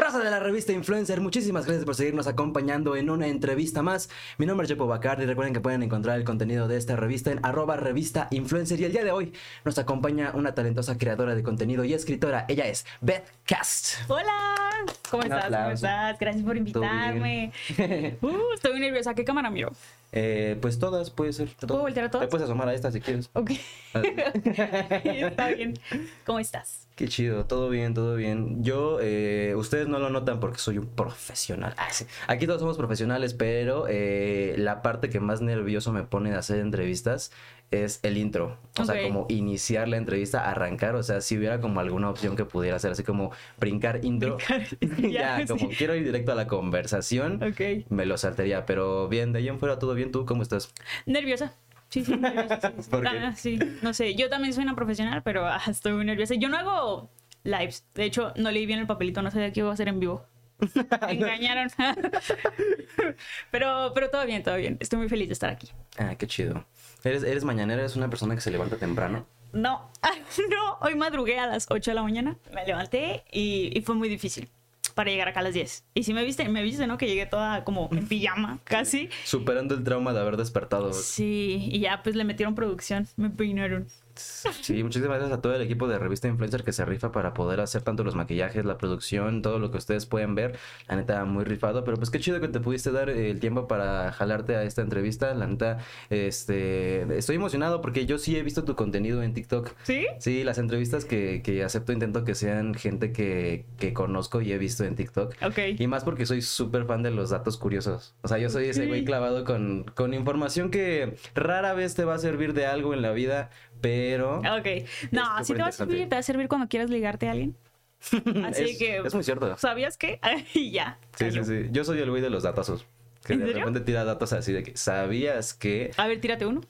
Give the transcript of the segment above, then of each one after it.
Raza de la revista Influencer, muchísimas gracias por seguirnos acompañando en una entrevista más. Mi nombre es Jepo Bacardi, recuerden que pueden encontrar el contenido de esta revista en arroba revista y el día de hoy nos acompaña una talentosa creadora de contenido y escritora. Ella es Beth Cast. Hola, ¿cómo estás? ¿Cómo estás? Gracias por invitarme. Uh, estoy muy nerviosa. ¿Qué cámara miro? Eh, pues todas, puede ser. ¿Te puedo voltear a todas? Te puedes asomar a esta si quieres. Ok. Está bien. ¿Cómo estás? Qué chido, todo bien, todo bien. Yo, eh, ustedes no lo notan porque soy un profesional. Ah. Aquí todos somos profesionales, pero eh, la parte que más nervioso me pone de hacer entrevistas es el intro. O sea, como iniciar la entrevista, arrancar. O sea, si hubiera como alguna opción que pudiera hacer, así como brincar intro. ya, Ya, como sí. quiero ir directo a la conversación, Ok. me lo saltaría. Pero bien, de ahí en fuera todo bien. ¿Tú cómo estás? Nerviosa. Sí, sí, nerviosa. Sí, sí. ¿Por qué? Ah, sí, no sé. Yo también soy una profesional, pero ah, estoy muy nerviosa. Yo no hago lives. De hecho, no leí bien el papelito. No sabía que iba a hacer en vivo. Me engañaron. pero, pero todo bien, todo bien. Estoy muy feliz de estar aquí. Ah, qué chido. ¿Eres, eres mañanera? ¿Eres una persona que se levanta temprano? No, no, hoy madrugué a las 8 de la mañana, me levanté y, y fue muy difícil para llegar acá a las 10. Y si me viste, me viste, ¿no? Que llegué toda como en pijama, casi. Superando el trauma de haber despertado. Sí, y ya pues le metieron producción, me peinaron. Sí, muchísimas gracias a todo el equipo de Revista Influencer que se rifa para poder hacer tanto los maquillajes, la producción, todo lo que ustedes pueden ver. La neta, muy rifado, pero pues qué chido que te pudiste dar el tiempo para jalarte a esta entrevista. La neta, este, estoy emocionado porque yo sí he visto tu contenido en TikTok. ¿Sí? Sí, las entrevistas que, que acepto intento que sean gente que, que conozco y he visto en TikTok. Ok. Y más porque soy súper fan de los datos curiosos. O sea, yo soy ese güey clavado con, con información que rara vez te va a servir de algo en la vida, pero... Ok. No, si te va a servir, te va a servir cuando quieras ligarte a alguien. Así es, que, es muy cierto. ¿sabías qué? y ya. Sí, sí, cayó. sí. Yo soy el güey de los datazos. Que ¿En de serio? repente tira datos así de que sabías que... A ver, tírate uno.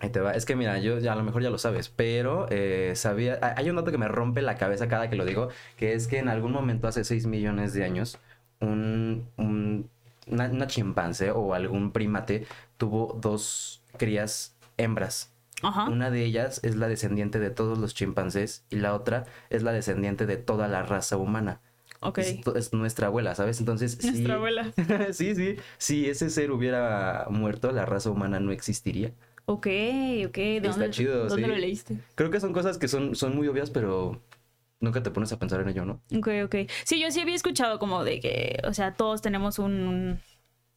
Ahí te va. Es que mira, yo ya a lo mejor ya lo sabes, pero eh, sabía... hay- Hay un dato que me rompe la cabeza cada que lo digo, que es que en algún momento hace 6 millones de años, un, un- una, una chimpancé o algún primate tuvo dos crías hembras. Ajá. Una de ellas es la descendiente de todos los chimpancés y la otra es la descendiente de toda la raza humana. Ok. Es, es nuestra abuela, ¿sabes? Entonces, sí, Nuestra abuela. sí, sí. Si ese ser hubiera muerto, la raza humana no existiría. Ok, ok. ¿De Está dónde, chido, ¿dónde sí. lo leíste? Creo que son cosas que son, son muy obvias, pero nunca te pones a pensar en ello, ¿no? Ok, ok. Sí, yo sí había escuchado como de que, o sea, todos tenemos un,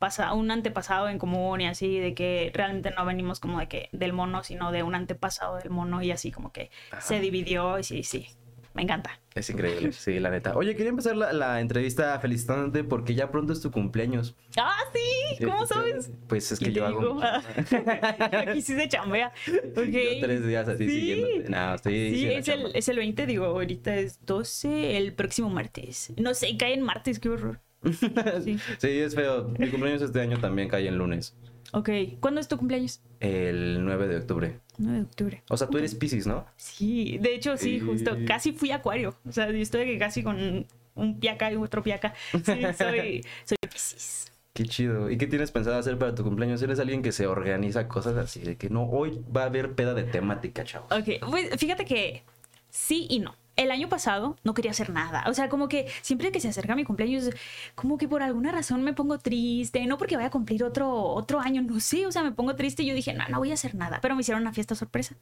pasa- un antepasado en común y así, de que realmente no venimos como de que del mono, sino de un antepasado del mono y así como que se dividió y sí, sí. Me encanta. Es increíble, sí, la neta. Oye, quería empezar la, la entrevista felicitándote porque ya pronto es tu cumpleaños. ¡Ah, sí! ¿Cómo sabes? Pues es que ¿Quién yo hago... Aquí sí se chambea. Ok. Yo tres días así Sí. siguiéndote. No, estoy Sí, es el, es el 20, digo, ahorita es 12, el próximo martes. No sé, cae en martes, qué horror. Sí. Sí, es feo. Mi cumpleaños este año también cae en lunes. Ok, ¿cuándo es tu cumpleaños? El 9 de octubre. 9 de octubre. O sea, tú eres Pisces, ¿no? Sí, de hecho sí, justo, casi fui acuario. O sea, yo estoy casi con un piaca y otro piaca. Sí, soy, soy Piscis. Qué chido. ¿Y qué tienes pensado hacer para tu cumpleaños? ¿Eres alguien que se organiza cosas así? De que no, hoy va a haber peda de temática, chavos. Ok, pues fíjate que sí y no. El año pasado no quería hacer nada. O sea, como que siempre que se acerca mi cumpleaños, como que por alguna razón me pongo triste. No porque vaya a cumplir otro, otro año, no sé. O sea, me pongo triste y yo dije, no, no voy a hacer nada. Pero me hicieron una fiesta sorpresa.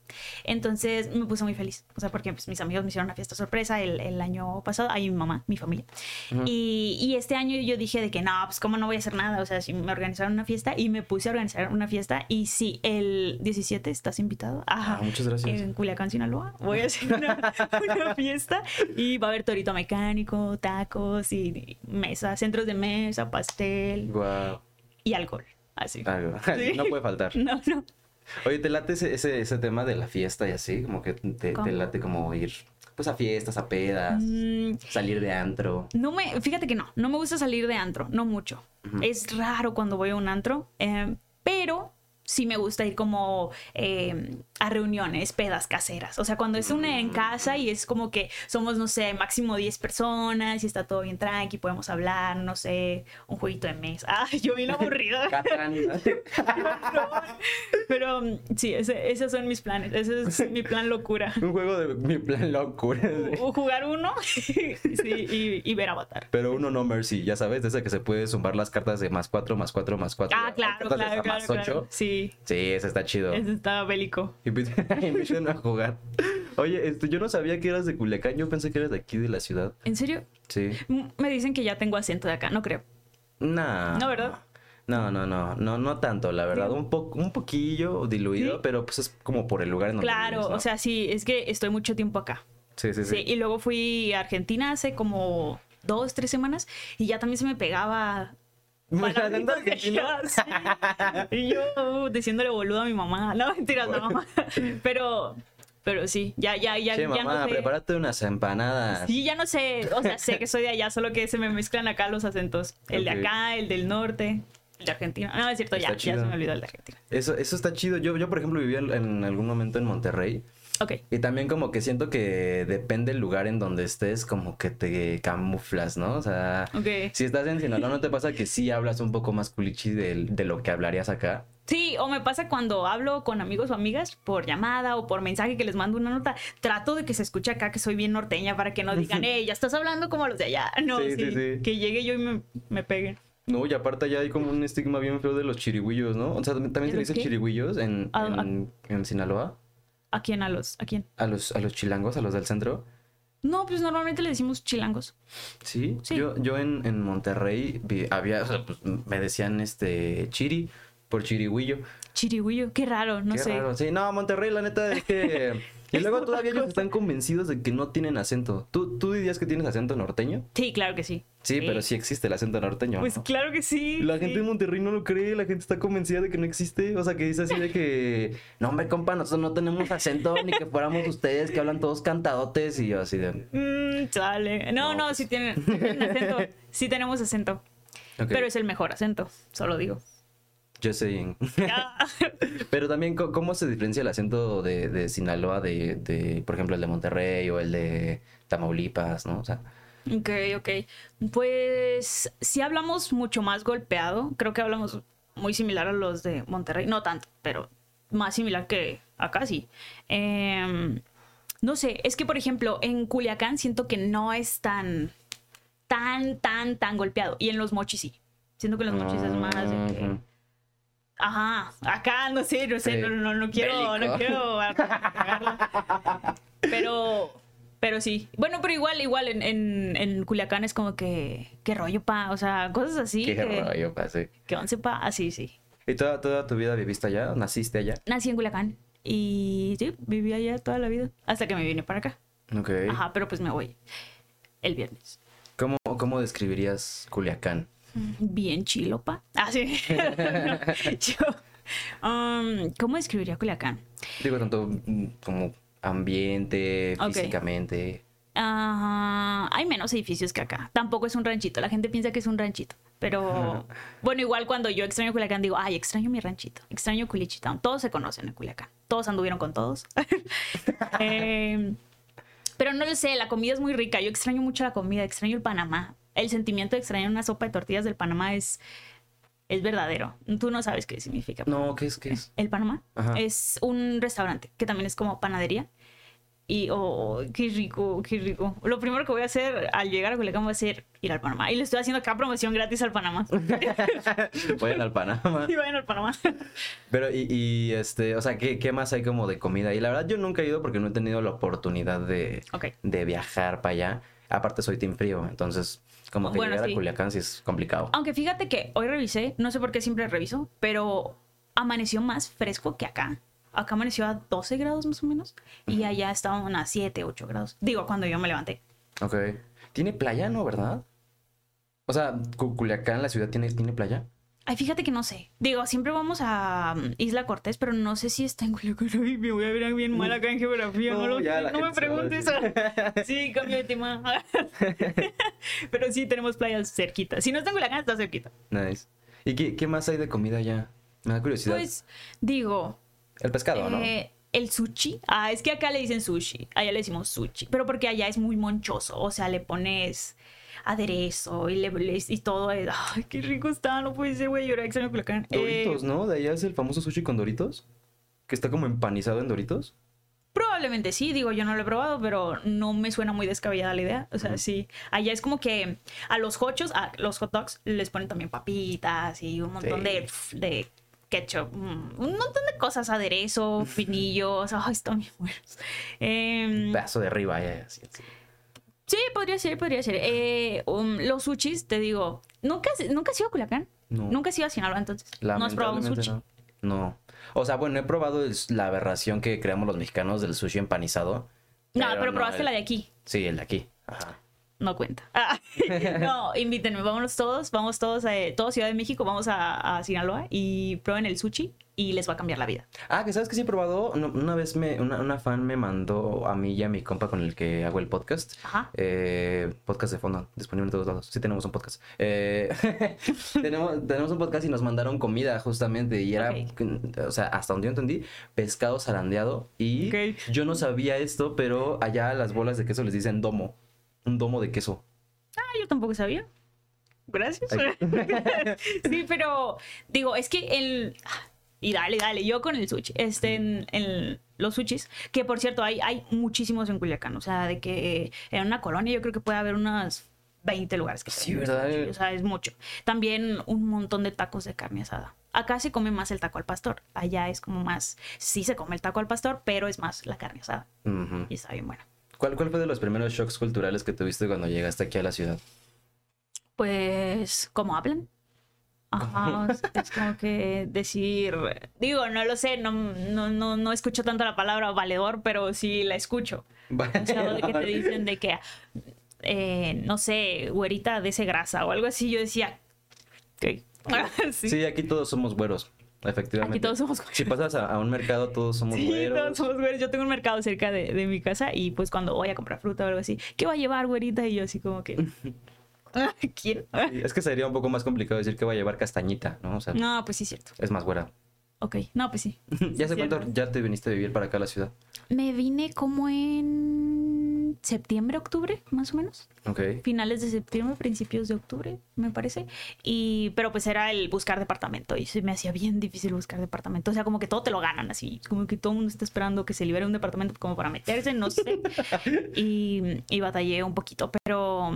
Entonces me puse muy feliz. O sea, porque pues, mis amigos me hicieron una fiesta sorpresa el, el año pasado. Ahí mi mamá, mi familia. Ujú. y, y este año yo dije de que no, pues cómo no voy a hacer nada. O sea, si me organizaron una fiesta y me puse a organizar una fiesta. Y sí, el 17 estás invitado. Ajá Ah, muchas gracias. en Culiacán, Sinaloa. Voy a hacer una, una fiesta y va a haber torito mecánico, tacos y mesa, centros de mesa, pastel Guau. y alcohol. Así. Algo. Sí. No puede faltar. No, no. Oye, ¿te late ese, ese, ese tema de la fiesta y así? Como que te, late como ir pues a fiestas, a pedas, Mm, salir de antro. no me, fíjate que no, no me gusta salir de antro, no mucho. Es raro cuando voy a un antro, eh, pero sí me gusta ir como eh, a reuniones, pedas caseras. O sea, cuando es una en casa y es como que somos, no sé, máximo 10 personas y está todo bien tranqui, podemos hablar, no sé, un jueguito de mesa. Ay, yo bien aburrida. Pero mm, sí, ese- esos son mis planes. Ese es mi plan locura. Un juego de mi plan locura. O jugar uno sí, y, y ver Avatar. Pero uno no mercy, ya sabes, de ese que se puede zumbar las cartas de más 4, más 4, más 4. Ah, claro, claro, claro, claro. Sí, Sí, ese está chido. ese está bélico. Inviten inviten a jugar. Oye, este, yo no sabía que eras de Culiacán, yo pensé que eras de aquí de la ciudad. ¿En serio? Sí. Me dicen que ya tengo acento de acá, no creo. Nah. No, ¿verdad? No, no, no, no, no tanto, la verdad. Un, po un poquillo diluido, Sí. pero pues es como por el lugar en donde Claro, vives, ¿no? o sea, sí, es que estoy mucho tiempo acá. Sí, sí, Sí. sí. y luego fui a Argentina hace como dos, tres semanas y ya también se me pegaba. De argentino. sí. Y yo uh, diciéndole boludo a mi mamá. No, mentiras, no, mamá. Pero, pero sí, ya, ya, ya, Che, ya mamá, no sé. prepárate unas empanadas. Sí, ya no sé, o sea, sé que soy de allá, solo que se me mezclan acá los acentos. El de acá, el del norte, el de Argentina. No, es cierto, ya, ya se me olvidó el de Argentina. Eso, eso está chido. Yo, yo, por ejemplo, vivía en, en algún momento en Monterrey. Ok. Y también como que siento que depende el lugar en donde estés, como que te camuflas, ¿no? O sea, si estás en Sinaloa, ¿no te pasa que sí hablas un poco más culichi de, de lo que hablarías acá? Sí, o me pasa cuando hablo con amigos o amigas por llamada o por mensaje que les mando una nota, trato de que se escuche acá que soy bien norteña para que no digan, eh, ya estás hablando como los de allá. No, Sí, sí, que llegue yo y me, me peguen. No, y aparte ya hay como un estigma bien feo de los chirigüillos, ¿no? O sea, también ¿De se le dice qué? chirigüillos en, Ah, ah. en Sinaloa. ¿A quién? ¿A los? ¿A quién? A los, a los chilangos, a los del centro. No, pues normalmente le decimos chilangos. Sí, Sí. yo, yo en, en Monterrey vi- había, o sea, pues, me decían este chiri por chirigüillo. Chirigüillo, qué raro, no Qué sé. raro. Sí, no, Monterrey, la neta es que. Y luego todavía ellos están convencidos de que no tienen acento. ¿Tú, ¿Tú dirías que tienes acento norteño? Sí, claro que sí. Sí, pero sí existe el acento norteño. Pues ¿no? claro que sí. La sí. gente de Monterrey no lo cree, la gente está convencida de que no existe. O sea, que dice así de que, no, hombre, compa, nosotros no tenemos acento, ni que fuéramos ustedes que hablan todos cantadotes. Y yo así de, Mm, sale. No, No, no, pues- sí tienen, sí tienen acento. Sí tenemos acento. Pero es el mejor acento, solo digo. Yo sé. Ah, Pero también, ¿cómo se diferencia el acento de, de Sinaloa de, de, por ejemplo, el de Monterrey o el de Tamaulipas, ¿no? O sea, ok, ok. Pues sí hablamos mucho más golpeado. Creo que hablamos muy similar a los de Monterrey. No tanto, pero más similar que acá sí. Em, no sé, es que por ejemplo en Culiacán siento que no es tan, tan, tan, tan golpeado. Y en los mochis sí. Siento que en los mochis es más de que... Ajá, acá no sé, no sé, Sí. no, no, no quiero, Bélico. no quiero cagarla. Pero, pero sí. Bueno, pero igual, igual en, en, en Culiacán es como que, qué rollo, pa, o sea, cosas así. Qué que, rollo, pa, sí. que once, pa, así, sí. ¿Y toda, toda tu vida viviste allá? ¿Naciste allá? Nací en Culiacán y sí, viví allá toda la vida, hasta que me vine para acá. Ok. Ajá, pero pues me voy el viernes. ¿Cómo, ¿Cómo describirías Culiacán? Bien chilo, pa. Ah, sí. Yo, um, ¿Cómo describiría Culiacán? Digo, tanto mm, como ambiente, físicamente. Hay menos edificios que acá. Tampoco es un ranchito. La gente piensa que es un ranchito. Pero bueno, igual cuando yo extraño Culiacán digo, ay, extraño mi ranchito. Extraño Culichitown. Todos se conocen en Culiacán. Todos anduvieron con todos. Eh, pero no lo sé, la comida es muy rica. Yo extraño mucho la comida. Extraño el Panamá. El sentimiento de extrañar una sopa de tortillas del Panamá es, es verdadero. Tú no sabes qué significa. No, ¿qué es? ¿Qué es? El Panamá Ajá. es un restaurante que también es como panadería. Y, oh, qué rico, qué rico. Lo primero que voy a hacer al llegar a Culiacán va a ser ir al Panamá. Y le estoy haciendo acá promoción gratis al Panamá. Vayan al Panamá. y vayan al Panamá. Pero, y, y, este, o sea, ¿qué, ¿qué más hay como de comida? Y la verdad, yo nunca he ido porque no he tenido la oportunidad de, de viajar para allá. Aparte, soy team frío, entonces, como que Bueno, llegar sí. a Culiacán sí es complicado. Aunque fíjate que hoy revisé, no sé por qué siempre reviso, pero amaneció más fresco que acá. Acá amaneció a 12 grados más o menos. Y allá estaban a 7, 8 grados. Digo, cuando yo me levanté. Ok. ¿Tiene playa, no, verdad? O sea, Cu- Culiacán, la ciudad, ¿tiene, ¿tiene playa? Ay, fíjate que no sé. Digo, siempre vamos a um, Isla Cortés, pero no sé si está en Culiacán. Ay, me voy a ver bien mal acá en geografía. No, No, lo ya sé. la No me preguntes. sí, cambio de tema. pero sí, tenemos playas cerquita. Si no está en Culiacán, está cerquita. Nice. ¿Y qué, qué más hay de comida allá? Me da curiosidad. Pues, digo, el pescado, ¿no? eh, el sushi. Ah, es que acá le dicen sushi. Allá le decimos sushi. Pero porque allá es muy monchoso. O sea, le pones aderezo y, le, le- y todo. Ay, qué rico está. No puede ser, güey. Yo ahora extraño Culiacán. Eh, Doritos, ¿no? De allá es el famoso sushi con Doritos. Que está como empanizado en Doritos. Probablemente sí, digo, yo no lo he probado, pero no me suena muy descabellada la idea. O sea, sí, allá es como que a los hochos, a los hot dogs, les ponen también papitas y un montón Sí. de, de ketchup, mm, un montón de cosas, aderezo, pinillos, ay, están bien buenos. Un pedazo de arriba, eh, así, así. Sí, podría ser, podría ser. Eh, um, los sushis, te digo, ¿nunca, ¿nunca has ido a Culiacán? No. ¿Nunca has ido a Sinaloa entonces? ¿No has probado un sushi? No. No. O sea, bueno, he probado el- la aberración que creamos los mexicanos del sushi empanizado. No, pero, no probaste el- la de aquí. Sí, el de aquí. Ajá. No cuenta. Ah, no, invítenme, vámonos todos, vamos todos, a toda Ciudad de México, vamos a, a Sinaloa y prueben el sushi y les va a cambiar la vida. Ah, que sabes que sí he probado. Una vez me, una, una fan me mandó a mí y a mi compa con el que hago el podcast. Ajá. Eh, podcast de fondo, disponible en todos lados. Sí tenemos un podcast. Eh, tenemos, tenemos un podcast y nos mandaron comida justamente. Y era, o sea, hasta donde yo entendí, pescado zarandeado. Y yo no sabía esto, pero allá las bolas de queso les dicen domo. Un domo de queso. Ah, yo tampoco sabía. Gracias. Sí, pero digo, es que el... Y dale, dale, yo con el sushi, este, en, en los sushis, que por cierto, hay, hay muchísimos en Culiacán, o sea, de que en una colonia yo creo que puede haber unas 20 lugares que Sí, ¿verdad? sushi, o sea, es mucho. También un montón de tacos de carne asada. Acá se come más el taco al pastor, allá es como más, sí se come el taco al pastor, pero es más la carne asada y está bien buena. ¿Cuál, ¿Cuál fue de los primeros shocks culturales que tuviste cuando llegaste aquí a la ciudad? Pues, ¿cómo hablan? Ajá, es como que decir, digo, no lo sé, no, no, no, no escucho tanto la palabra valedor, pero sí la escucho. O sea, de que te dicen de que, eh, no sé, güerita de ese grasa o algo así, yo decía, ok. sí, Sí, aquí todos somos güeros, efectivamente. aquí todos somos güeros. Si pasas a, a un mercado, todos somos Sí, güeros. todos somos güeros. Yo tengo un mercado cerca de, de mi casa y pues cuando voy a comprar fruta o algo así, ¿qué va a llevar, güerita? Y yo así como que, ¿quién? Sí, es que sería un poco más complicado decir que va a llevar castañita, ¿no? O sea, No, pues sí, cierto. es más güera. Ok, no, pues sí. ¿Ya hace cuánto ya te viniste a vivir para acá a la ciudad? Me vine como en septiembre, octubre, más o menos. Ok. Finales de septiembre, principios de octubre, me parece. Y, pero pues era el buscar departamento y se me hacía bien difícil buscar departamento. O sea, como que todo te lo ganan así. Como que todo el mundo está esperando que se libere un departamento como para meterse, no sé. y, y batallé un poquito, pero,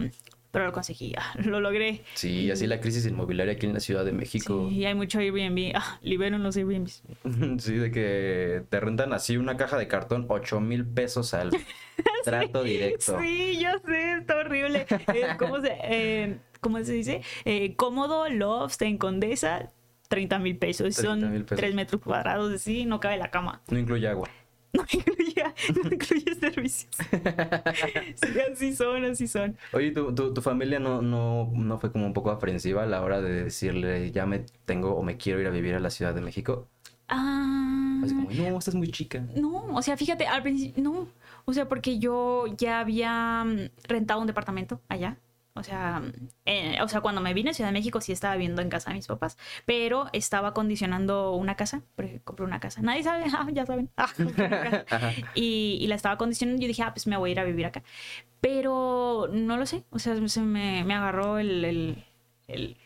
pero lo conseguí, ah, lo logré. Sí, así la crisis inmobiliaria aquí en la Ciudad de México. Sí, hay mucho Airbnb. Ah, liberen los Airbnbs. Sí, de que te rentan así una caja de cartón, 8 mil pesos al trato directo. Sí, yo sé, está horrible. Eh, ¿cómo, se, eh, cómo se dice? Eh, cómodo, loft en Condesa, 30 mil pesos. 30,000 Son pesos. 3 metros cuadrados, así, no cabe la cama. No incluye agua. No incluye, no incluye servicios. Sí, así son, así son. Oye, ¿tu, tu, tu familia no, no, no fue como un poco aprensiva a la hora de decirle ya me tengo o me quiero ir a vivir a la Ciudad de México? Ah, Así como, no, estás muy chica. no, o sea, fíjate, al principio, no. O sea, porque yo ya había mm, rentado un departamento allá. O sea, eh, o sea, cuando me vine a Ciudad de México sí estaba viviendo en casa de mis papás, pero estaba acondicionando una casa, porque compré una casa. Nadie sabe, ah, ya saben. Ah, y, y la estaba acondicionando y yo dije, ah, pues me voy a ir a vivir acá. Pero no lo sé, o sea, se me, me agarró el, el, el,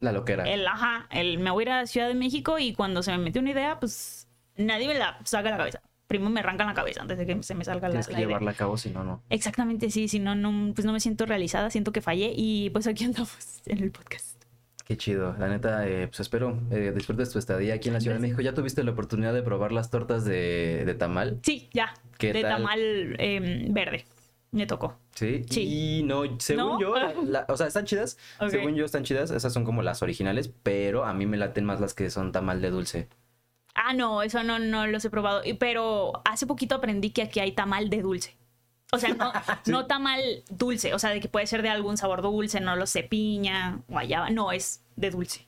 La loquera. el, ajá, el me voy a ir a Ciudad de México y cuando se me metió una idea, pues nadie me la saca de la cabeza. Primero me arrancan la cabeza antes de que se me salga la, Tienes que llevarla a cabo, si no, no. Exactamente, sí, si no, no, pues no me siento realizada, siento que fallé y pues aquí andamos en el podcast. Qué chido. La neta, eh, pues espero eh, disfrutes tu estadía aquí en la Ciudad de México. ¿Ya tuviste la oportunidad de probar las tortas de, de tamal? Sí, ya, ¿Qué de tal? tamal em, verde, me tocó. Sí. Sí. Y no, según ¿No? yo, la- o sea, están chidas. Según yo, están chidas. Esas son como las originales, pero a mí me laten más las que son tamal de dulce. Ah, no, eso no, no los he probado. Pero hace poquito aprendí que aquí hay tamal de dulce. O sea, no, no tamal dulce, o sea, de que puede ser de algún sabor dulce, no lo sé, piña, guayaba, no, es de dulce.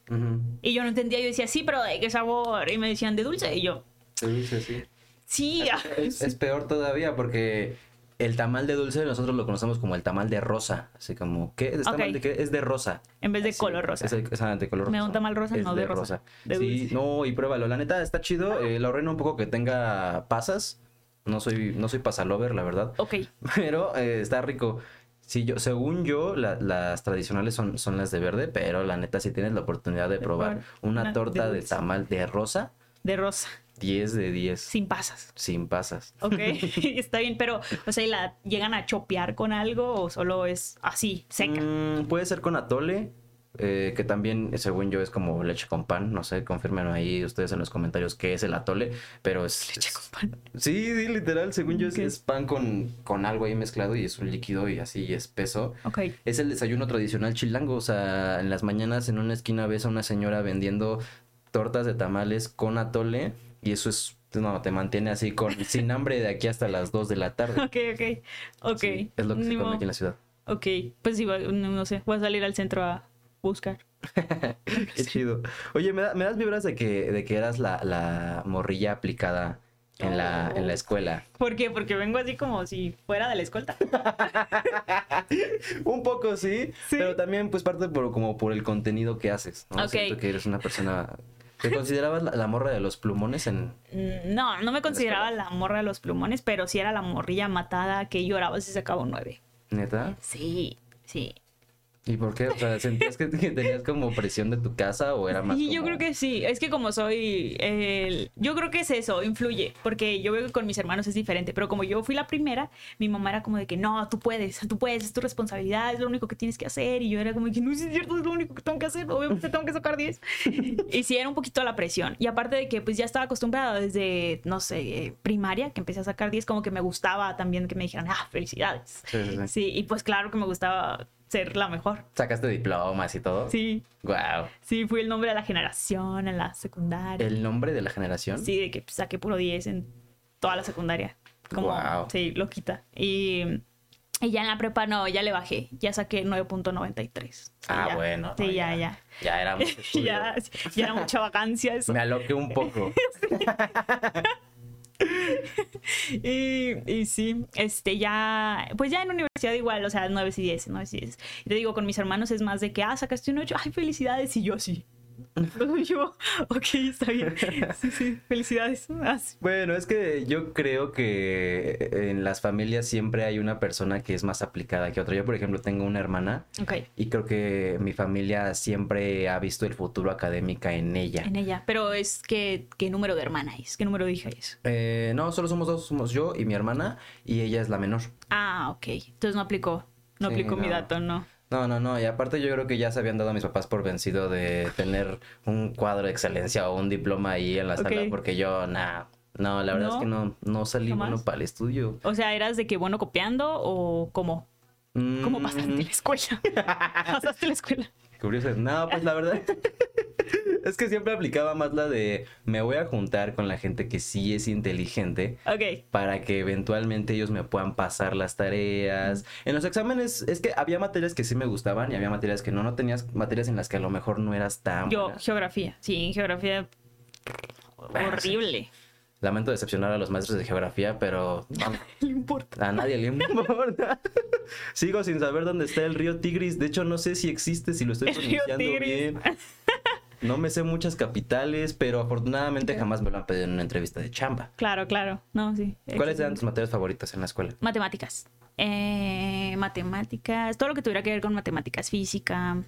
Y yo no entendía, yo decía, sí, pero ¿de qué sabor? Y me decían, de dulce. Y yo, De dulce, sí. sí. Es, es peor todavía porque el tamal de dulce nosotros lo conocemos como el tamal de rosa. Así como, ¿qué? ¿Es tamal Ok. de qué? Es de rosa. En vez de color rosa. Es, de color rosa. Me da un tamal rosa, Es no de rosa, de sí, dulce. no, y pruébalo. La neta está chido. Eh, lo reino un poco que tenga pasas. No soy, no soy pasalover, la verdad. Ok. Pero eh, está rico. Sí, yo, según yo, la- las tradicionales son, son las de verde, pero la neta, si tienes la oportunidad de probar una torta de, tamal de rosa, De rosa. 10 de 10. Sin pasas. Sin pasas. Ok. Está bien, pero, o sea, ¿y ¿la llegan a chopear con algo o solo es así, seca? Mm, puede ser con atole, eh, que también, según yo, es como leche con pan. No sé, confirmen ahí ustedes en los comentarios qué es el atole, pero es... Leche con pan. Sí, sí, literal, según yo, es- es, pan con, con algo ahí mezclado y es un líquido y así espeso. Ok. Es el desayuno tradicional chilango, o sea, en las mañanas en una esquina ves a una señora vendiendo tortas de tamales con atole y eso es, no, te mantiene así con sin hambre de aquí hasta las 2 de la tarde. Ok, ok. Ok. Sí, es lo que se come aquí en la ciudad. Ok. Pues sí, va- no, sé. Voy a salir al centro a buscar. Qué chido. Oye, ¿me, da- me das vibras de que, de que eras la, la morrilla aplicada en la, en la escuela? ¿Por qué? Porque vengo así como si fuera de la escolta. Un poco sí, Sí. pero también pues parte por, como por el contenido que haces, ¿no? Siento que eres una persona... ¿Te considerabas la, la morra de los plumones en...? Mm, No, no me consideraba la morra de los plumones, pero sí era la morrilla matada que lloraba si sacaba un 9. ¿Neta? Sí, sí. ¿Y por qué? O sea, ¿sentías que, que tenías como presión de tu casa o era más Y yo como- creo que sí, es que como soy, el- yo creo que es eso, influye, porque yo veo que con mis hermanos es diferente, pero como yo fui la primera, mi mamá era como de que no, tú puedes, tú puedes, es tu responsabilidad, es lo único que tienes que hacer, y yo era como de que no, es cierto, es lo único que tengo que hacer, obviamente tengo que sacar 10. y sí, era un poquito la presión, y aparte de que pues ya estaba acostumbrada desde, no sé, eh, primaria, que empecé a sacar 10, como que me gustaba también que me dijeran, ah, felicidades. Sí, sí, sí. Sí, y pues claro que me gustaba ser la mejor. ¿Sacaste diplomas y todo? Sí, Wow. sí, fui el nombre de la generación en la secundaria. ¿El nombre de la generación? Sí, de que saqué puro 10 en toda la secundaria. Como, Guau. sí, loquita. Y, y ya en la prepa no, ya le bajé. Ya saqué 9.93. Sí, Ah, ya. bueno. Sí, no, ya, ya. Ya era mucho. Ya, ya era mucha vacancia eso. Me aloqué un poco. Y, y sí, este, ya, pues ya en universidad igual, o sea, 9 y 10, 9 y 10. Y te digo, con mis hermanos es más de que, ah, sacaste un 8, ay, felicidades, y yo sí. Yo, ok, está bien. Sí, sí, felicidades. Ah, sí. Bueno, es que yo creo que en las familias siempre hay una persona que es más aplicada que otra. Yo, por ejemplo, tengo una hermana Ok, y creo que mi familia siempre ha visto el futuro académica en ella. en ella. Pero es que, ¿qué número de hermana es? ¿Qué número de hija es? Eh, no, solo somos dos, somos yo y mi hermana y ella es la menor. Ah, ok. Entonces no aplicó. No Sí, aplicó mi dato, no. No, no, no, y aparte yo creo que ya se habían dado a mis papás por vencido de tener un cuadro de excelencia o un diploma ahí en la Ok. sala, porque yo, nah, no, la verdad ¿No? es que no, no salí bueno para el estudio. O sea, ¿eras de que bueno copiando o cómo? ¿Cómo Mm, pasaste la escuela? ¿Pasaste la escuela? Curioso. No, pues la verdad es que siempre aplicaba más la de me voy a juntar con la gente que sí es inteligente Ok. para que eventualmente ellos me puedan pasar las tareas. En los exámenes es que había materias que sí me gustaban y había materias que no, no tenías materias en las que a lo mejor no eras tan Yo, buena. geografía. Sí, geografía. Bueno, sí. Horrible. Lamento decepcionar a los maestros de geografía, pero no, No importa. a nadie le importa. Sigo sin saber dónde está el río Tigris. De hecho, no sé si existe, si lo estoy pronunciando bien. No me sé muchas capitales, pero afortunadamente jamás me lo han pedido en una entrevista de chamba. Claro, claro. No, sí. ¿Cuáles eran tus materias favoritas en la escuela? Matemáticas. Eh, matemáticas. Todo lo que tuviera que ver con matemáticas, física.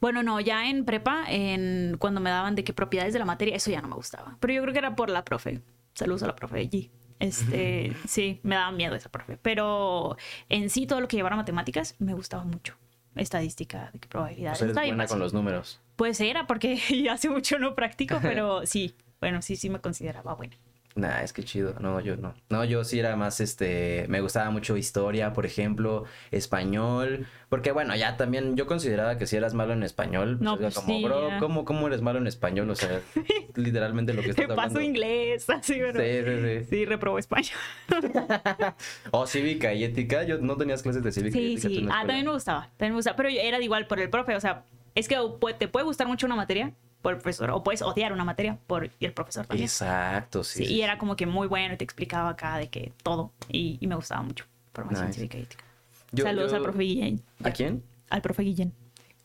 Bueno, no, ya en prepa, en, cuando me daban de qué propiedades de la materia, eso ya no me gustaba. Pero yo creo que era por la profe. Saludos a la profe allí. Este, sí, me daba miedo esa profe. Pero en sí, todo lo que llevara matemáticas me gustaba mucho. Estadística, de qué O probabilidades. sea, eres buena con los números. Pues era, porque ya hace mucho no practico, pero sí. Bueno, sí, sí me consideraba buena. Nah, es que chido. No, yo no. No, yo sí era más, este, me gustaba mucho historia, por ejemplo, español, porque bueno, ya también yo consideraba que si eras malo en español, No, era pues como, sí, bro. ¿cómo, ¿cómo eres malo en español? O sea, literalmente lo que Te estás paso hablando. inglés, así, pero... Sí, sí, sí. Sí, reprobó español. O cívica y ética, yo no tenías clases de cívica y Sí, ética. tú en sí. Ah, también me gustaba. También me gustaba. Pero era igual por el profe. O sea, es que pu- te puede gustar mucho una materia, por el profesor, o puedes odiar una materia por el profesor también. Exacto, sí. Sí, sí, y era como que muy bueno y te explicaba acá de que todo, y, y me gustaba mucho. Formación Nice. cívica y ética. Yo- Saludos yo- al profe Guillén. ¿A quién? Al profe Guillén.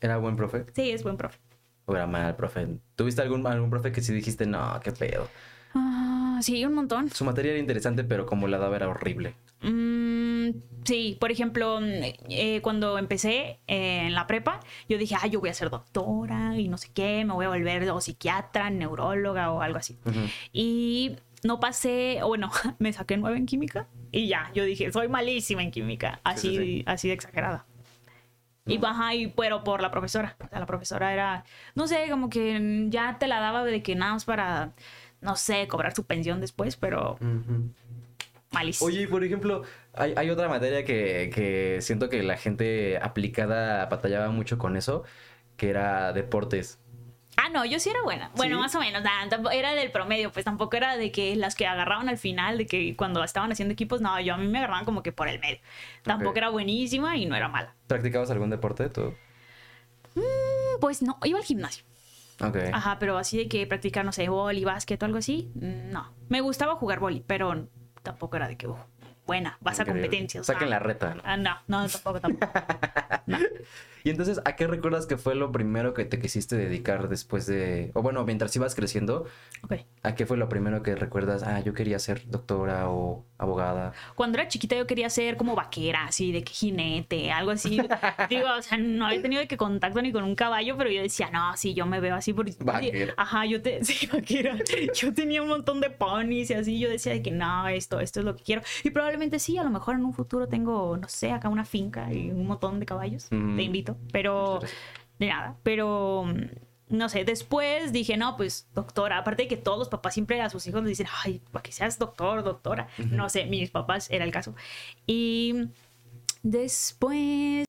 ¿Era buen profe? Sí, es buen profe. ¿O era mal profe? ¿Tuviste algún, algún profe que sí dijiste, no, qué pedo? Ah, sí, un montón. Su materia era interesante, pero como la daba era horrible. Mm, sí, por ejemplo, mm, eh, cuando empecé eh, en la prepa, yo dije, ah, yo voy a ser doctora y no sé qué, me voy a volver o psiquiatra, neuróloga o algo así. Ujú. Y no pasé, o bueno, me saqué nueve en química y ya, yo dije, soy malísima en química, así, Sí, sí, sí. así de exagerada. Y baja, y pero por la profesora. O sea, la profesora era, no sé, como que ya te la daba de que nada más para, no sé, cobrar su pensión después, pero Ujú. Malísimo. Oye, y por ejemplo, hay, hay otra materia que, que siento que la gente aplicada batallaba mucho con eso, que era deportes. Ah, no, yo sí era buena. Bueno, ¿Sí? más o menos. nada, era del promedio, pues tampoco era de que las que agarraban al final, de que cuando estaban haciendo equipos, no, yo a mí me agarraban como que por el medio. Tampoco era buenísima y no era mala. ¿Practicabas algún deporte tú? Mm, Pues no, iba al gimnasio. Ok. Ajá, pero así de que practicar, no sé, boli, básquet o algo así, mm, no. Me gustaba jugar boli, pero tampoco era de que, uh, buena, vas a Increíble. competencias. Saquen ah. la reta. ¿no? Ah, no, no, tampoco, tampoco. No. Y entonces, ¿a qué recuerdas que fue lo primero que te quisiste dedicar después de... O bueno, mientras ibas creciendo, Ok. ¿a qué fue lo primero que recuerdas? Ah, yo quería ser doctora o abogada. Cuando era chiquita yo quería ser como vaquera, así de que jinete, algo así. Digo, o sea, no había tenido que contacto ni con un caballo, pero yo decía, no, sí, yo me veo así. Porque, Vaquera. Ajá, yo te, sí, vaquera. Yo tenía un montón de ponis y así. Yo decía de que no, esto, esto es lo que quiero. Y probablemente sí, a lo mejor en un futuro tengo, no sé, acá una finca y un montón de caballos. Mm. Te invito. Pero, de nada. Pero mm, no sé, después dije, no, pues doctora. Aparte de que todos los papás siempre a sus hijos les dicen, ay, para que seas doctor, doctora. No sé, mis papás era el caso. Y después,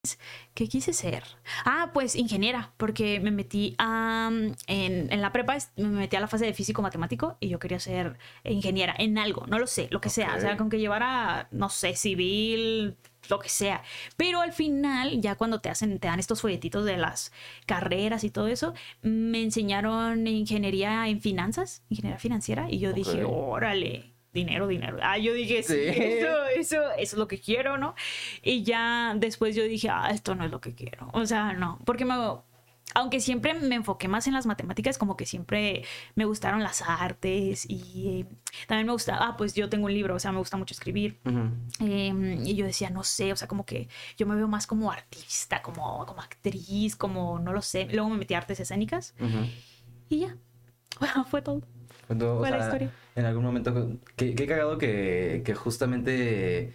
¿qué quise ser? Ah, pues ingeniera, porque me metí a, en, en la prepa, me metí a la fase de físico matemático y yo quería ser ingeniera en algo, no lo sé, lo que sea. O sea, con que llevara, no sé, civil, lo que sea. Pero al final, ya cuando te hacen, te dan estos folletitos de las carreras y todo eso, me enseñaron ingeniería en finanzas, ingeniería financiera, y yo dije, órale. Dinero, dinero. Ah, yo dije, sí, Sí. eso, eso, eso es lo que quiero, ¿no? Y ya después yo dije, ah, esto no es lo que quiero. O sea, no, porque me, aunque siempre me enfoqué más en las matemáticas, como que siempre me gustaron las artes y eh, también me gusta, ah, pues yo tengo un libro, o sea, me gusta mucho escribir. Ujú. Eh, y yo decía, no sé, o sea, como que yo me veo más como artista, como, como actriz, como, no lo sé. Luego me metí a artes escénicas Ujú. y ya. Bueno, fue todo. Cuando, o Fue la sea, historia. En algún momento, qué, qué cagado que, que justamente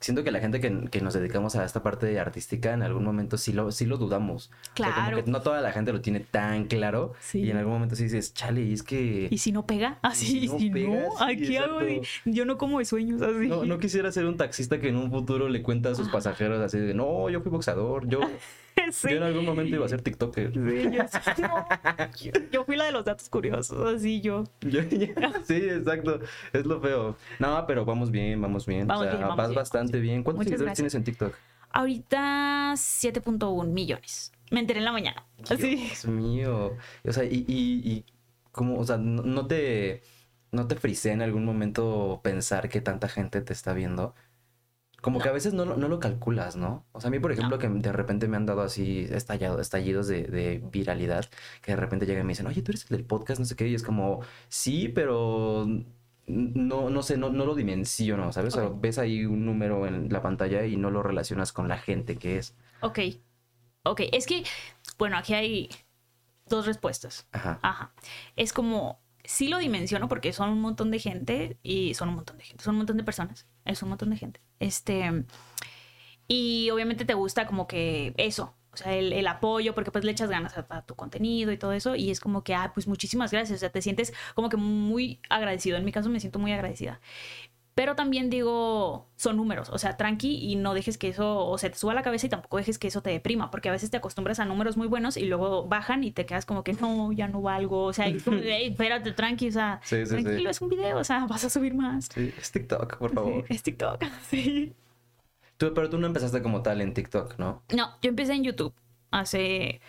siento que la gente que, que nos dedicamos a esta parte artística en algún momento sí lo, sí lo dudamos. O sea, como Claro. que no toda la gente lo tiene tan claro. Sí. Y en algún momento sí dices, chale, y es que Y si no pega, así, si no si no, pega, sí, aquí hago. Yo no como de sueños, así. no, no quisiera ser un taxista que en un futuro le cuenta a sus pasajeros así de, no, yo fui boxeador, yo, Sí. yo en algún momento iba a ser TikToker. Sí, yo, no, yo- yo fui la de los datos curiosos, así yo. Yo- sí, exacto. Es lo feo. No, pero vamos bien, vamos bien. Vamos o sea, bien, vamos vas bien, bastante bien. ¿Cuántos seguidores tienes en TikTok? Ahorita 7.1 millones. Me enteré en la mañana. Así. Dios mío. O sea, y, y, y ¿cómo? O sea, no, no te, no te frisé en algún momento pensar que tanta gente te está viendo. Como que a veces no, lo- no lo calculas, ¿no? O sea, a mí, por ejemplo, que de repente me han dado así estallado, estallidos de, de viralidad, que de repente llegan y me dicen, oye, tú eres el del podcast, no sé qué, y es como, sí, pero no, no sé, no, no lo dimensiono, ¿sabes? O sea, ves ahí un número en la pantalla y no lo relacionas con la gente que es. Ok. Ok. Es que, bueno, aquí hay dos respuestas. Ajá. Ajá. Es como, sí lo dimensiono porque son un montón de gente y son un montón de gente, son un montón de personas, es un montón de gente. Este, y obviamente te gusta como que eso, o sea, el, el apoyo, porque pues le echas ganas a, a tu contenido y todo eso, y es como que, ah, pues muchísimas gracias, o sea, te sientes como que muy agradecido, en mi caso me siento muy agradecida. Pero también digo, son números, o sea, tranqui y no dejes que eso o se te suba a la cabeza y tampoco dejes que eso te deprima, porque a veces te acostumbras a números muy buenos y luego bajan y te quedas como que no, ya no valgo, o sea, y es como, "Ey, espérate, tranqui, o sea, Sí, sí, sí. tranquilo, es un video, o sea, vas a subir más. Sí, es TikTok, por favor. Es TikTok, sí. Tú, pero tú no empezaste como tal en TikTok, ¿no? No, yo empecé en YouTube hace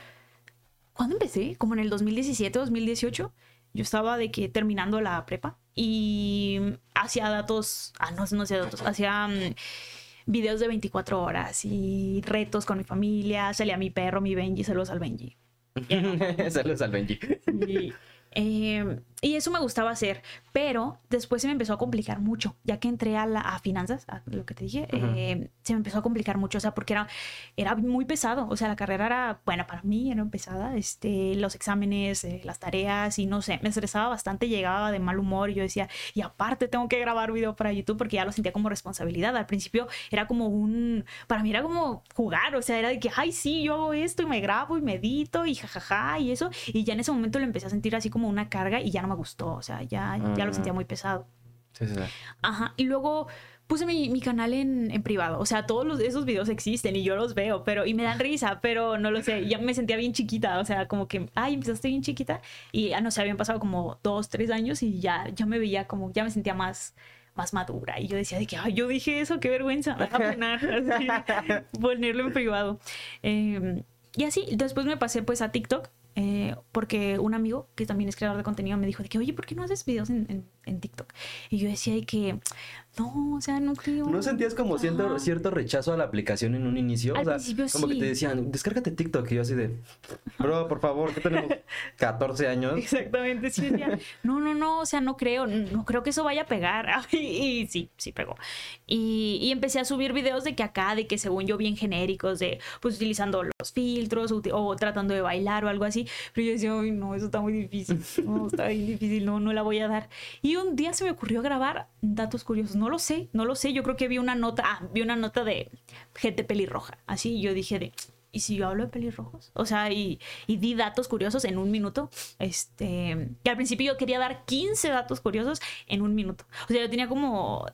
¿Cuándo empecé? Como en el 2017, 2018. Yo estaba de que terminando la prepa y hacía datos, ah, no, no hacía datos, hacía mm, videos de 24 horas y retos con mi familia, salía mi perro, mi Benji, saludos al Benji. saludos al Benji. Y, eh, y eso me gustaba hacer, pero después se me empezó a complicar mucho, ya que entré a, la, a finanzas, a lo que te dije, eh, se me empezó a complicar mucho, o sea, porque era, era muy pesado, o sea, la carrera era, bueno, para mí era pesada, este, los exámenes, eh, las tareas, y no sé, me estresaba bastante, llegaba de mal humor, y yo decía, y aparte tengo que grabar video para YouTube porque ya lo sentía como responsabilidad, al principio era como un, para mí era como jugar, o sea, era de que, ay, sí, yo hago esto, y me grabo, y medito, y jajaja, y eso, y ya en ese momento lo empecé a sentir así como una carga, y ya no me gustó, o sea, ya, ya lo sentía muy pesado. Sí, sí, sí. Ajá, y luego puse mi, mi canal en, en, privado, o sea, todos los, esos videos existen y yo los veo, pero, y me dan risa, pero no lo sé, ya me sentía bien chiquita, o sea, como que, ay, empezaste bien chiquita, y ya no sé, habían pasado como dos, tres años y ya, ya me veía como, ya me sentía más más madura y yo decía de que ay yo dije eso qué vergüenza así, ponerlo en privado eh, y así después me pasé pues a TikTok eh, porque un amigo que también es creador de contenido me dijo de que, oye, ¿por qué no haces videos en, TikTok? Y yo decía de que, no, o sea, no creo. ¿No sentías como cierto, cierto rechazo a la aplicación en un inicio? Al o sea, principio como sí. que te decían, descárgate TikTok. Y yo así de, bro, por favor, que tenemos 14 años. Exactamente, sí. Decía, no, no, no, o sea, no creo, no creo que eso vaya a pegar. y, y sí, sí pegó. Y, y, empecé a subir videos de que acá, de que según yo, bien genéricos, de pues utilizando los filtros o, o tratando de bailar o algo así. Pero yo decía, ay, no, eso está muy difícil. No, está bien difícil, no, no la voy a dar. Y un día se me ocurrió grabar datos curiosos. No lo sé, no lo sé. Yo creo que vi una nota, ah, vi una nota de gente pelirroja. Así yo dije de, ¿y si yo hablo de pelirrojos? O sea, y, y, di datos curiosos en un minuto. Este, que al principio yo quería dar 15 datos curiosos en un minuto. O sea, yo tenía como,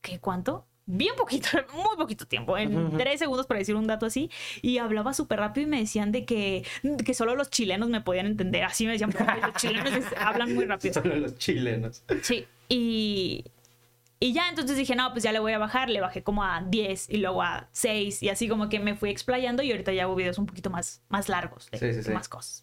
¿qué cuánto? Bien poquito, muy poquito tiempo, en uh -huh. tres segundos para decir un dato así, y hablaba súper rápido y me decían de que, que solo los chilenos me podían entender, así me decían, porque los chilenos hablan muy rápido. Solo los chilenos. Sí, y, y ya entonces dije, no, pues ya le voy a bajar, le bajé como a 10 y luego a 6 y así como que me fui explayando y ahorita ya hago videos un poquito más, más largos, de, sí, sí, sí. más cosas.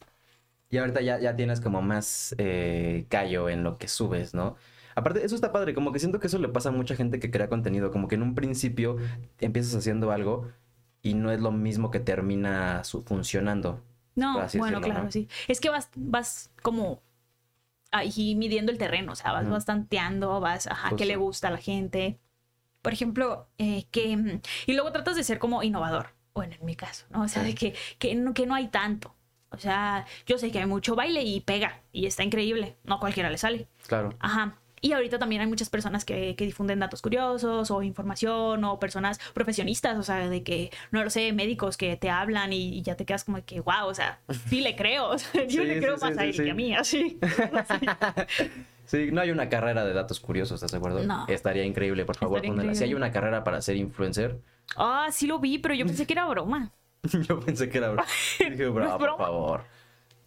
Y ahorita ya, ya tienes como más eh, callo en lo que subes, ¿no? Aparte, eso está padre, como que siento que eso le pasa a mucha gente que crea contenido, como que en un principio empiezas haciendo algo y no es lo mismo que termina su, funcionando. No, bueno, decirlo, claro, ¿no? sí. Es que vas, vas como ahí midiendo el terreno, o sea, vas uh -huh. bastanteando, vas, ajá, Justo. qué le gusta a la gente. Por ejemplo, eh, que... Y luego tratas de ser como innovador, bueno, en mi caso, ¿no? O sea, de que, que, no, que no hay tanto. O sea, yo sé que hay mucho baile y pega, y está increíble, no a cualquiera le sale. Claro. Ajá. Y ahorita también hay muchas personas que, que, difunden datos curiosos o información o personas profesionistas, o sea, de que, no lo sé, médicos que te hablan y, y ya te quedas como que, wow, o sea, sí le creo, o sea, yo sí, le creo sí, más sí, a él que a mí, así. Sí, no hay una carrera de datos curiosos, ¿estás de acuerdo? No. Estaría increíble, por favor, Si hay una carrera para ser influencer. Ah, sí lo vi, pero yo pensé que era broma. yo pensé que era broma. Dije, bravo, por favor.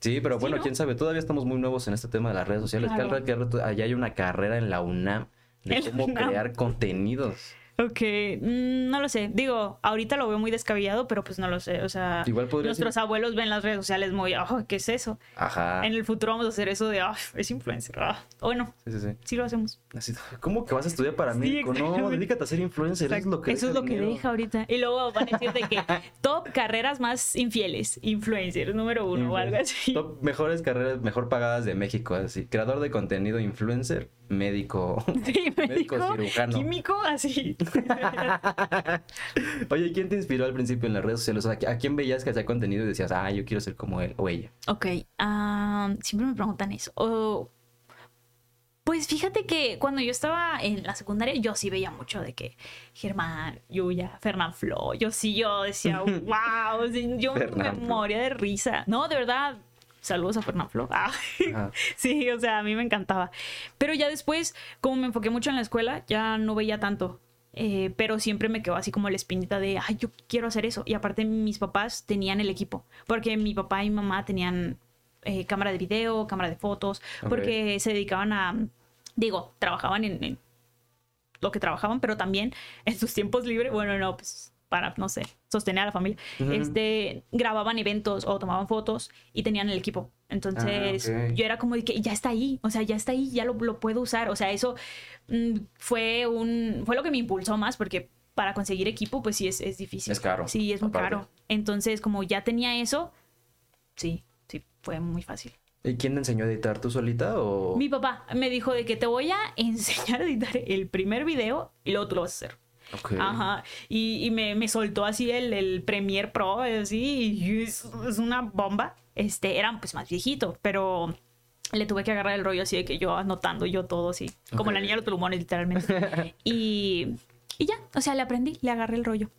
Sí, pero bueno, ¿Sí, no? quién sabe, todavía estamos muy nuevos en este tema de las redes sociales. Claro. Que allá hay una carrera en la UNAM de cómo UNAM. crear contenidos. Ok, mm, no lo sé. Digo, ahorita lo veo muy descabellado, pero pues no lo sé. O sea, Igual nuestros ser... abuelos ven las redes sociales muy, oh, ¿qué es eso? Ajá. En el futuro vamos a hacer eso de, oh, es influencer. Oh. Bueno, sí, sí, sí. sí lo hacemos. Así, ¿Cómo que vas a estudiar para médico? Sí, no, dedícate a ser influencer. Eso es lo que, eso es lo que deja ahorita. Y luego van a decir de que top carreras más infieles, influencer, número uno influencer. o algo así. Top mejores carreras, mejor pagadas de México. Así, creador de contenido, influencer, médico, sí, médico, médico cirujano. Químico, así. Oye, ¿quién te inspiró al principio en las redes sociales? O sea, ¿a quién veías que hacía contenido y decías, ah, yo quiero ser como él o ella? Ok, um, siempre me preguntan eso. Oh, pues fíjate que cuando yo estaba en la secundaria, yo sí veía mucho de que Germán, Yuya, Fernán Flo, yo sí, yo decía, wow, yo me moría de risa. No, de verdad, saludos a Fernán Flo. Ah. sí, o sea, a mí me encantaba. Pero ya después, como me enfoqué mucho en la escuela, ya no veía tanto. Eh, pero siempre me quedó así como la espinita de, ay, yo quiero hacer eso. Y aparte mis papás tenían el equipo, porque mi papá y mamá tenían eh, cámara de video, cámara de fotos, okay. porque se dedicaban a, digo, trabajaban en, en, lo que trabajaban, pero también en sus tiempos libres, bueno, no, pues para, no sé, sostener a la familia, este, grababan eventos o tomaban fotos y tenían el equipo. Entonces, Ah, yo era como de que ya está ahí, o sea, ya está ahí, ya lo, lo puedo usar. O sea, eso mm, fue un, fue lo que me impulsó más porque para conseguir equipo, pues sí es, es difícil. Es caro, Sí, es muy aparte. caro. Entonces, como ya tenía eso, sí, sí, fue muy fácil. ¿Y quién te enseñó a editar? ¿Tú solita o...? Mi papá me dijo de que te voy a enseñar a editar el primer video y luego tú lo vas a hacer. Ajá. Y, y me, me soltó así el, el Premiere Pro, así, y es, es una bomba. Este, era pues más viejito, pero le tuve que agarrar el rollo así de que yo anotando yo todo así, como la niña de los plumones, literalmente. y, y ya, o sea, le aprendí, le agarré el rollo.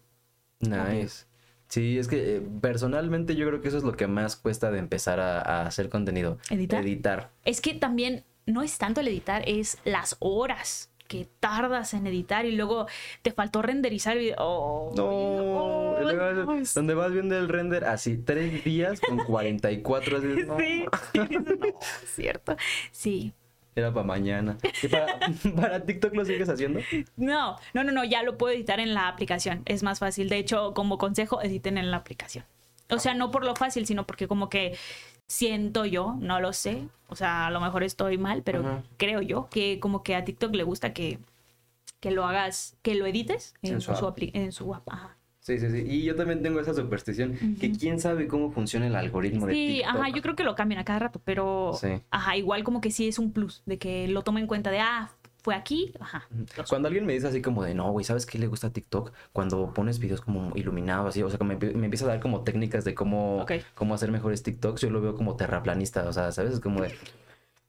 Nice. Sí, es que eh, personalmente yo creo que eso es lo que más cuesta de empezar a, a hacer contenido. ¿Editar? Editar. Es que también no es tanto el editar, es las horas que tardas en editar y luego te faltó renderizar el video. Oh, No, donde vas viendo el render así, tres días con 44. Así, no, Sí, no, cierto. Sí. Era para mañana. ¿Y para, para TikTok lo sigues haciendo? No, no, no, no, ya lo puedo editar en la aplicación. Es más fácil. De hecho, como consejo, editen en la aplicación. O sea, no por lo fácil, sino porque como que siento yo, no lo sé. O sea, a lo mejor estoy mal, pero Ajá. creo yo que como que a TikTok le gusta que, que lo hagas, que lo edites en, En su, su app. en su app. Ajá. Sí, sí, sí. Y yo también tengo esa superstición. Que quién sabe cómo funciona el algoritmo de Sí, TikTok. ajá, yo creo que lo cambian a cada rato, pero Sí. ajá, igual como que sí es un plus de que lo toma en cuenta de, ah, fue aquí, ajá. los- Cuando alguien me dice así como de, no, güey, ¿sabes qué le gusta a TikTok? Cuando pones videos como iluminados, así, o sea, que me, me empieza a dar como técnicas de cómo, cómo hacer mejores TikToks, yo lo veo como terraplanista, o sea, ¿sabes? Es como de,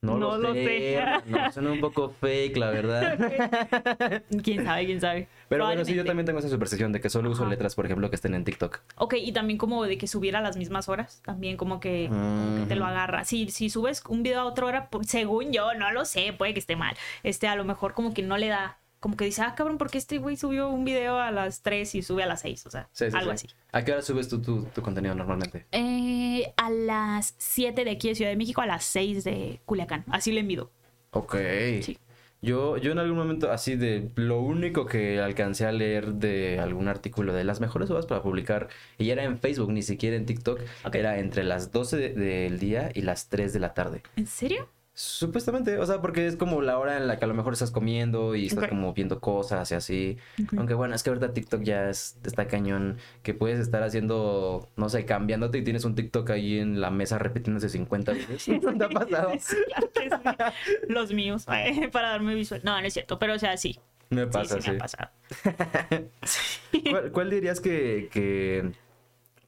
no, No lo, lo sé, sé. no, suena un poco fake, la verdad. Quién sabe, quién sabe. Pero bueno, sí, yo también tengo esa superstición de que solo uso Ajá. letras, por ejemplo, que estén en TikTok. Ok, y también como de que subiera a las mismas horas, también como que, como que te lo Ujú. agarra. Si, si subes un video a otra hora, pues, según yo, no lo sé, puede que esté mal. Este, a lo mejor como que no le da, como que dice, ah, cabrón, ¿por qué este güey subió un video a las 3 y sube a las 6? O sea, Sí, sí, algo sí. así. ¿A qué hora subes tú tu, tu contenido normalmente? Eh, a las 7 de aquí de Ciudad de México, a las 6 de Culiacán. Así le mido. Ok. Sí. Yo, yo en algún momento, así de lo único que alcancé a leer de algún artículo de las mejores horas para publicar, y era en Facebook, ni siquiera en TikTok, Ok. era entre las 12 de- del día y las 3 de la tarde. ¿En serio? Supuestamente, o sea, porque es como la hora en la que a lo mejor estás comiendo y estás como viendo cosas y así. Aunque bueno, es que ahorita TikTok ya es, está cañón, que puedes estar haciendo, no sé, cambiándote y tienes un TikTok ahí en la mesa repitiéndose 50 veces. ¿No te ha pasado? Sí, claro que sí. Los míos, eh, para darme visual. No, no es cierto, pero o sea, sí. Me pasa, sí, sí. me ha pasado. ¿Cuál, cuál dirías que, que,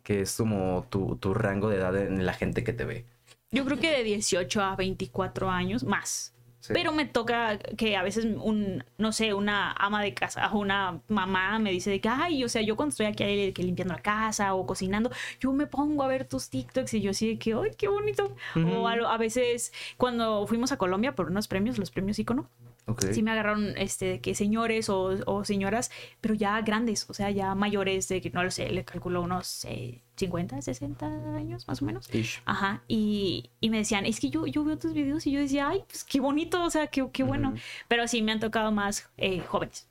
que es como tu, tu rango de edad en la gente que te ve? Yo creo que de 18 a 24 años más. Sí. Pero me toca que a veces un, no sé, una ama de casa o una mamá me dice de que, ay, o sea, yo cuando estoy aquí eh, que limpiando la casa o cocinando, yo me pongo a ver tus TikToks y yo así de que, ay, qué bonito. O a, lo- a veces cuando fuimos a Colombia por unos premios, los premios ícono, Sí me agarraron este de que señores o, o señoras, pero ya grandes, o sea, ya mayores de que no lo sé, le calculo unos eh, 50, 60 años más o menos. Ish. Ajá, y, y me decían, es que yo, yo veo tus videos y yo decía, ay, pues qué bonito, o sea, qué, qué bueno. Pero sí me han tocado más eh, jóvenes.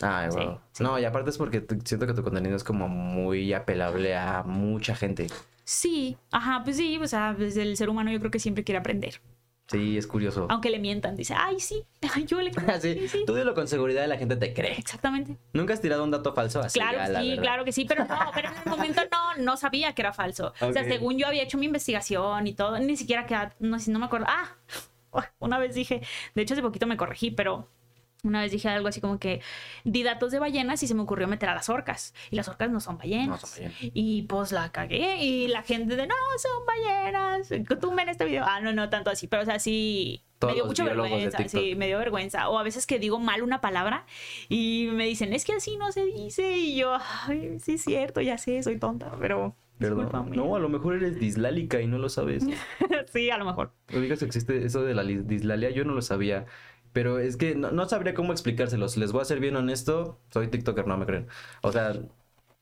Ay, Sí, wow. sí. No, y aparte es porque siento que tu contenido es como muy apelable a mucha gente. Sí, ajá, pues sí, o sea, desde el ser humano yo creo que siempre quiere aprender. Sí, es curioso. Aunque le mientan, dice, ay, sí, yo le creo. Ah, sí. Tú dilo con seguridad y la gente te cree. Exactamente. ¿Nunca has tirado un dato falso así? Claro que sí, verdad? claro que sí, pero no, pero en el momento no, no sabía que era falso. O sea, según yo había hecho mi investigación y todo, ni siquiera que, no, sé, no me acuerdo. Ah, una vez dije, de hecho hace poquito me corregí, pero una vez dije algo así como que di datos de ballenas y se me ocurrió meter a las orcas. Y las orcas no son ballenas. No son ballenas. Y pues la cagué y la gente de, no, son ballenas. Tumben este video. Ah, no, no tanto así, pero o sea, sí... Me dio mucha vergüenza, sí, me dio vergüenza. O a veces que digo mal una palabra y me dicen, es que así no se dice. Y yo, ay, sí es cierto, ya sé, soy tonta, pero... Perdón. No, a lo mejor eres dislálica y no lo sabes. sí, a lo mejor. Ubicas que existe eso de la dislalia, yo no lo sabía. Pero es que no, no sabría cómo explicárselos. Les voy a ser bien honesto, soy TikToker, no me creen. O sea,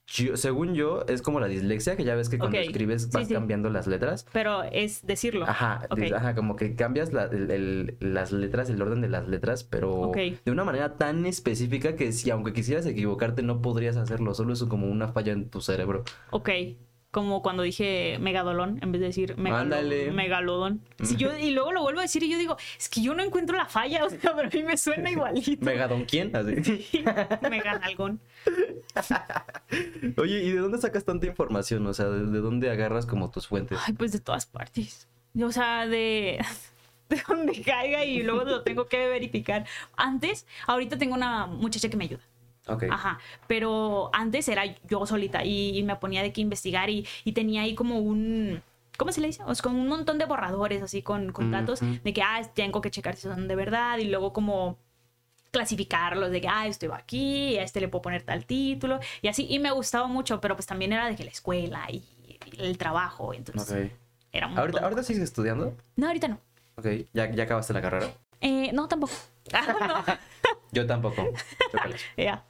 yo- según yo, es como la dislexia, que ya ves que cuando escribes vas sí. cambiando las letras. Pero es decirlo. Ajá, ajá, como que cambias la- el- el- las letras, el orden de las letras, pero de una manera tan específica que si aunque quisieras equivocarte no podrías hacerlo, solo es como una falla en tu cerebro. Ok. Como cuando dije megadolón en vez de decir megalodón. Si yo, y luego lo vuelvo a decir y yo digo, es que yo no encuentro la falla, o sea, pero a mí me suena igualito. ¿Megadon quién? Así. Meganalgón. Oye, ¿y de dónde sacas tanta información? O sea, ¿de, de dónde agarras como tus fuentes? Ay, pues de todas partes. O sea, de, de donde caiga y luego lo tengo que verificar. Antes, ahorita tengo una muchacha que me ayuda. Ok. Ajá, pero antes era yo solita y, y me ponía de que investigar y, y tenía ahí como un, ¿cómo se le dice? O sea, con un montón de borradores así con, con datos de que, ah, tengo que checar si son de verdad y luego como clasificarlos de que, ah, esto va aquí, a este le puedo poner tal título y así. Y me gustaba mucho, pero pues también era de que la escuela y, y el trabajo, entonces Ok. era un ¿Ahorita. ¿Ahorita sigues estudiando? No, ahorita no. Ok, ¿ya, ya acabaste la carrera? Eh, no, tampoco. Ah, Yo tampoco. Ya.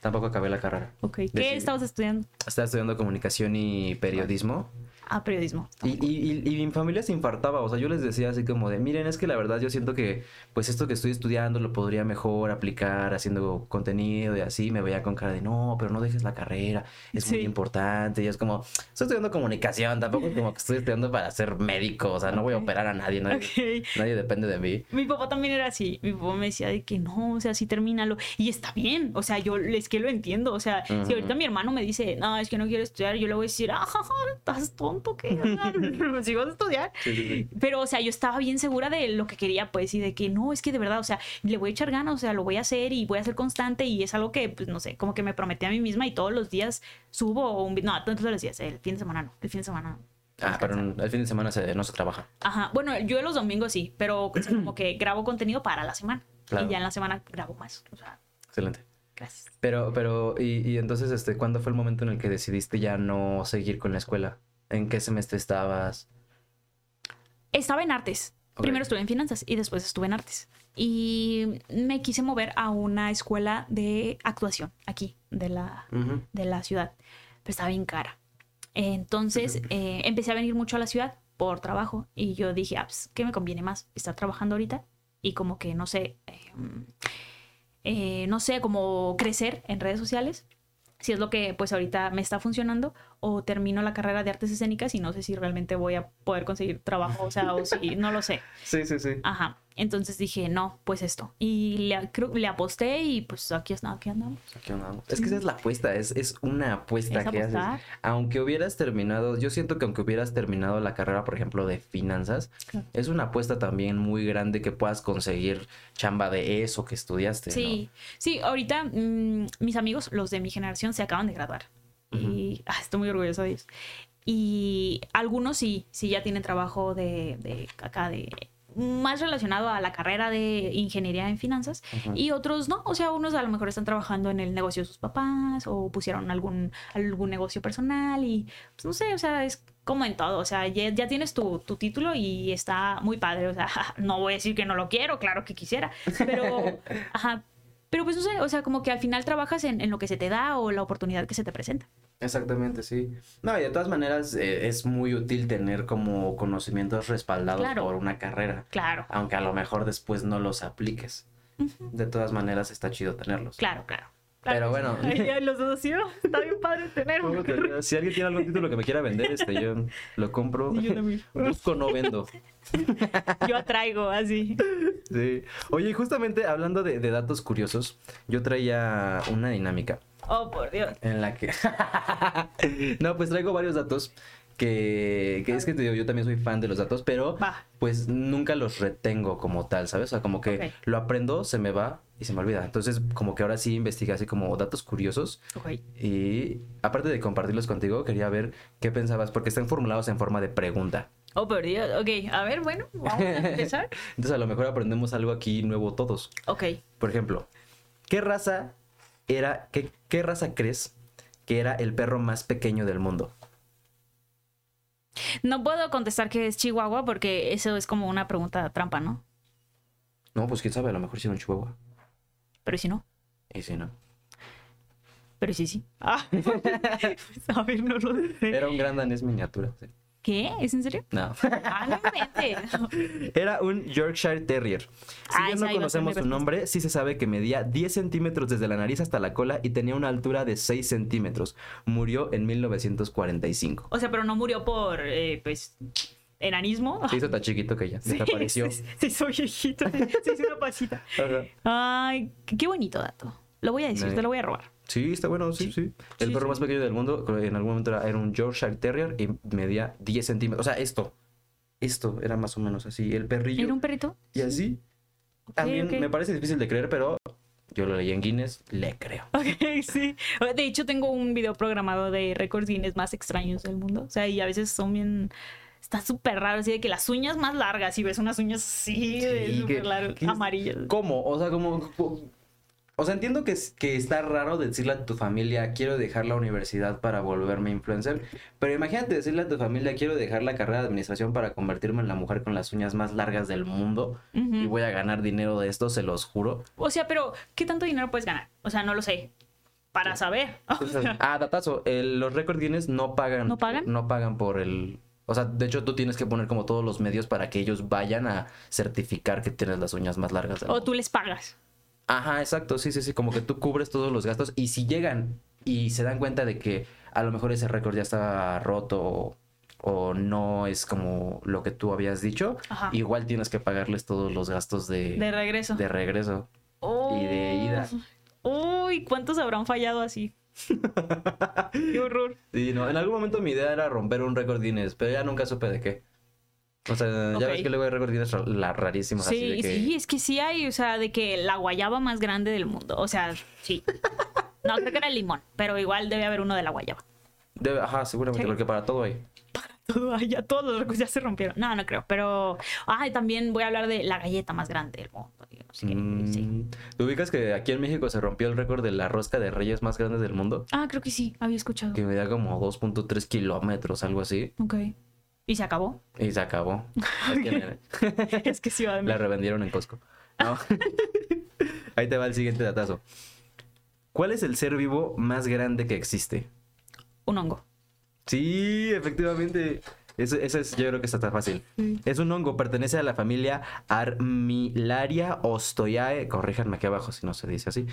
Tampoco acabé la carrera. Ok. ¿Qué Decidí. estabas estudiando? Estaba estudiando comunicación y periodismo. Ah, periodismo. Y, y, y, y mi familia se infartaba, o sea, yo les decía así como de, miren, es que la verdad yo siento que pues esto que estoy estudiando lo podría mejor aplicar haciendo contenido y así, me veía con cara de, no, pero no dejes la carrera, es muy importante, y es como, estoy estudiando comunicación, tampoco es como que estoy estudiando para ser médico, o sea, no voy a operar a nadie, nadie, nadie depende de mí. Mi papá también era así. Mi papá me decía de que no, o sea, sí termínalo. Y está bien. O sea, yo es que lo entiendo. O sea, si ahorita mi hermano me dice, no, es que no quiero estudiar, yo le voy a decir, ah, estás tonto, ¿qué? si vas a estudiar. Sí, sí, sí. Pero, o sea, yo estaba bien segura de lo que quería, pues, y de que no, es que de verdad, o sea, le voy a echar ganas, o sea, lo voy a hacer y voy a ser constante y es algo que, pues, no sé, como que me prometí a mí misma y todos los días subo un video, no, todos los días, el fin de semana no, el fin de semana no. Ah, pero el fin de semana se- no se trabaja. Ajá, bueno, yo los domingos sí, pero o sea, como que grabo contenido para la semana. Claro. Y ya en la semana grabo más. O sea, Excelente. gracias. Pero, pero, y, y entonces, este, ¿cuándo fue el momento en el que decidiste ya no seguir con la escuela? ¿En qué semestre estabas? Estaba en artes. Primero estuve en finanzas y después estuve en artes. Y me quise mover a una escuela de actuación aquí, de la, de la ciudad. Pero estaba bien cara. Entonces eh, empecé a venir mucho a la ciudad por trabajo y yo dije, ah, pues, ¿qué me conviene más? Estar trabajando ahorita y como que, no sé, eh, eh, no sé, como crecer en redes sociales, si es lo que pues ahorita me está funcionando, o termino la carrera de artes escénicas y no sé si realmente voy a poder conseguir trabajo, o sea, o si, no lo sé. Sí, sí, sí. Ajá. Entonces dije, no, pues esto. Y le, creo- le aposté y pues aquí, está- aquí andamos. Aquí andamos. Es que esa es la apuesta, es, es una apuesta Es que haces. Aunque hubieras terminado, yo siento que aunque hubieras terminado la carrera, por ejemplo, de finanzas, Claro. es una apuesta también muy grande que puedas conseguir chamba de eso que estudiaste. Sí, sí, ahorita mm, mis amigos, los de mi generación, se acaban de graduar. Y ah, estoy muy orgullosa de ellos. Y algunos sí, sí ya tienen trabajo de, de acá, de más relacionado a la carrera de ingeniería en finanzas y otros no, o sea, unos a lo mejor están trabajando en el negocio de sus papás o pusieron algún, algún negocio personal y pues no sé, o sea, es como en todo, o sea, ya, ya tienes tu, tu título y está muy padre, o sea, no voy a decir que no lo quiero, claro que quisiera, pero, ajá, pero pues no sé, o sea, como que al final trabajas en, en lo que se te da o la oportunidad que se te presenta. Exactamente, sí. No, y de todas maneras eh, es muy útil tener como conocimientos respaldados Claro. por una carrera, Claro, aunque a lo mejor después no los apliques. De todas maneras está chido tenerlos. claro, claro. Pero bueno. Ay, ya los dos, ¿sí? Está bien padre tener un Si alguien tiene algún título que me quiera vender, este, yo lo compro. Yo también. Busco, no vendo. Yo atraigo así. Sí. Oye, y justamente hablando de, de datos curiosos, yo traía una dinámica Oh, por Dios. en la que... no, pues traigo varios datos que, que es que te digo, yo también soy fan de los datos, pero Va. pues nunca los retengo como tal, ¿sabes? O sea, como que lo aprendo, se me va y se me olvida. Entonces, como que ahora sí investigué así como datos curiosos y aparte de compartirlos contigo, quería ver qué pensabas, porque están formulados en forma de pregunta. Oh, por Dios. Ok, a ver, bueno, vamos a empezar. Entonces, a lo mejor aprendemos algo aquí nuevo todos. Ok. Por ejemplo, ¿qué raza era, qué, qué raza crees que era el perro más pequeño del mundo? No puedo contestar que es Chihuahua porque eso es como una pregunta trampa, ¿no? No, pues quién sabe, a lo mejor sí era un chihuahua. Pero si no. Y sí, ¿no? Pero sí, sí. Ah. a ver, no lo sé. Era un gran danés miniatura. sí. ¿Qué? ¿Es en serio? No. Ah, no. Era un Yorkshire Terrier. Si Ah, bien no conocemos su nombre, sí se sabe que medía 10 centímetros desde la nariz hasta la cola y tenía una altura de 6 centímetros. Murió en 1945. O sea, pero no murió por, eh, pues, enanismo. Se hizo tan chiquito que ya Sí, desapareció. Se, se hizo viejito, se, hizo una pasita. Ajá. Ay, qué, bonito dato. Lo voy a decir, te lo voy a robar. Sí, está bueno, sí, sí. El Sí, perro sí. más pequeño del mundo en algún momento era, era un Yorkshire Terrier y medía 10 centímetros. O sea, esto. Esto era más o menos así. El perrillo. ¿Era un perrito? Y así. También ok. me parece difícil de creer, pero yo lo leí en Guinness, le creo. Ok, sí. De hecho, tengo un video programado de récords Guinness más extraños del mundo. O sea, y a veces son bien. Está súper raro, así de que las uñas más largas, y ves unas uñas así, de Sí, súper que- largas, amarillas. ¿Cómo? O sea, como... O sea, entiendo que, es- que está raro decirle a tu familia, quiero dejar la universidad para volverme influencer, pero imagínate decirle a tu familia, quiero dejar la carrera de administración para convertirme en la mujer con las uñas más largas del mundo y voy a ganar dinero de esto, se los juro. O sea, pero ¿qué tanto dinero puedes ganar? O sea, no lo sé. Para saber. Ah, datazo, el- los récord Guinness no pagan. ¿No pagan? No pagan por el... O sea, de hecho tú tienes que poner como todos los medios para que ellos vayan a certificar que tienes las uñas más largas del o mundo. tú les pagas. Ajá, exacto, sí, sí, sí, como que tú cubres todos los gastos y si llegan y se dan cuenta de que a lo mejor ese récord ya está roto o, o no es como lo que tú habías dicho, Ajá. igual tienes que pagarles todos los gastos de, De regreso. de regreso. y de ida. Uy, ¿cuántos habrán fallado así? Qué horror. Sí, no, en algún momento mi idea era romper un récord Guinness, pero ya nunca supe de qué. O sea, ya ves que luego hay la- rarísimos así de Sí, que... sí, es que sí hay, o sea, de que la guayaba más grande del mundo. O sea, sí. No, creo que era el limón, pero igual debe haber uno de la guayaba. Debe- ajá, seguramente, Sí. porque para todo hay. Todo, ay, ya todos los récords ya se rompieron. No, no creo, pero. Ay, también voy a hablar de la galleta más grande del mundo. no sé qué, sí. Mm, ¿Te ubicas que aquí en México se rompió el récord de la rosca de reyes más grande del mundo? Ah, creo que sí, había escuchado. Que medía como 2.3 kilómetros, algo así. Ok. ¿Y se acabó? Y se acabó. Es que es que Ciudad de la revendieron en Costco. No. Ahí te va el siguiente datazo. ¿Cuál es el ser vivo más grande que existe? Un hongo. Sí, efectivamente. Ese es, yo creo que está tan fácil. Es un hongo, pertenece a la familia Armillaria ostoyae. Corríjanme aquí abajo si no se dice así.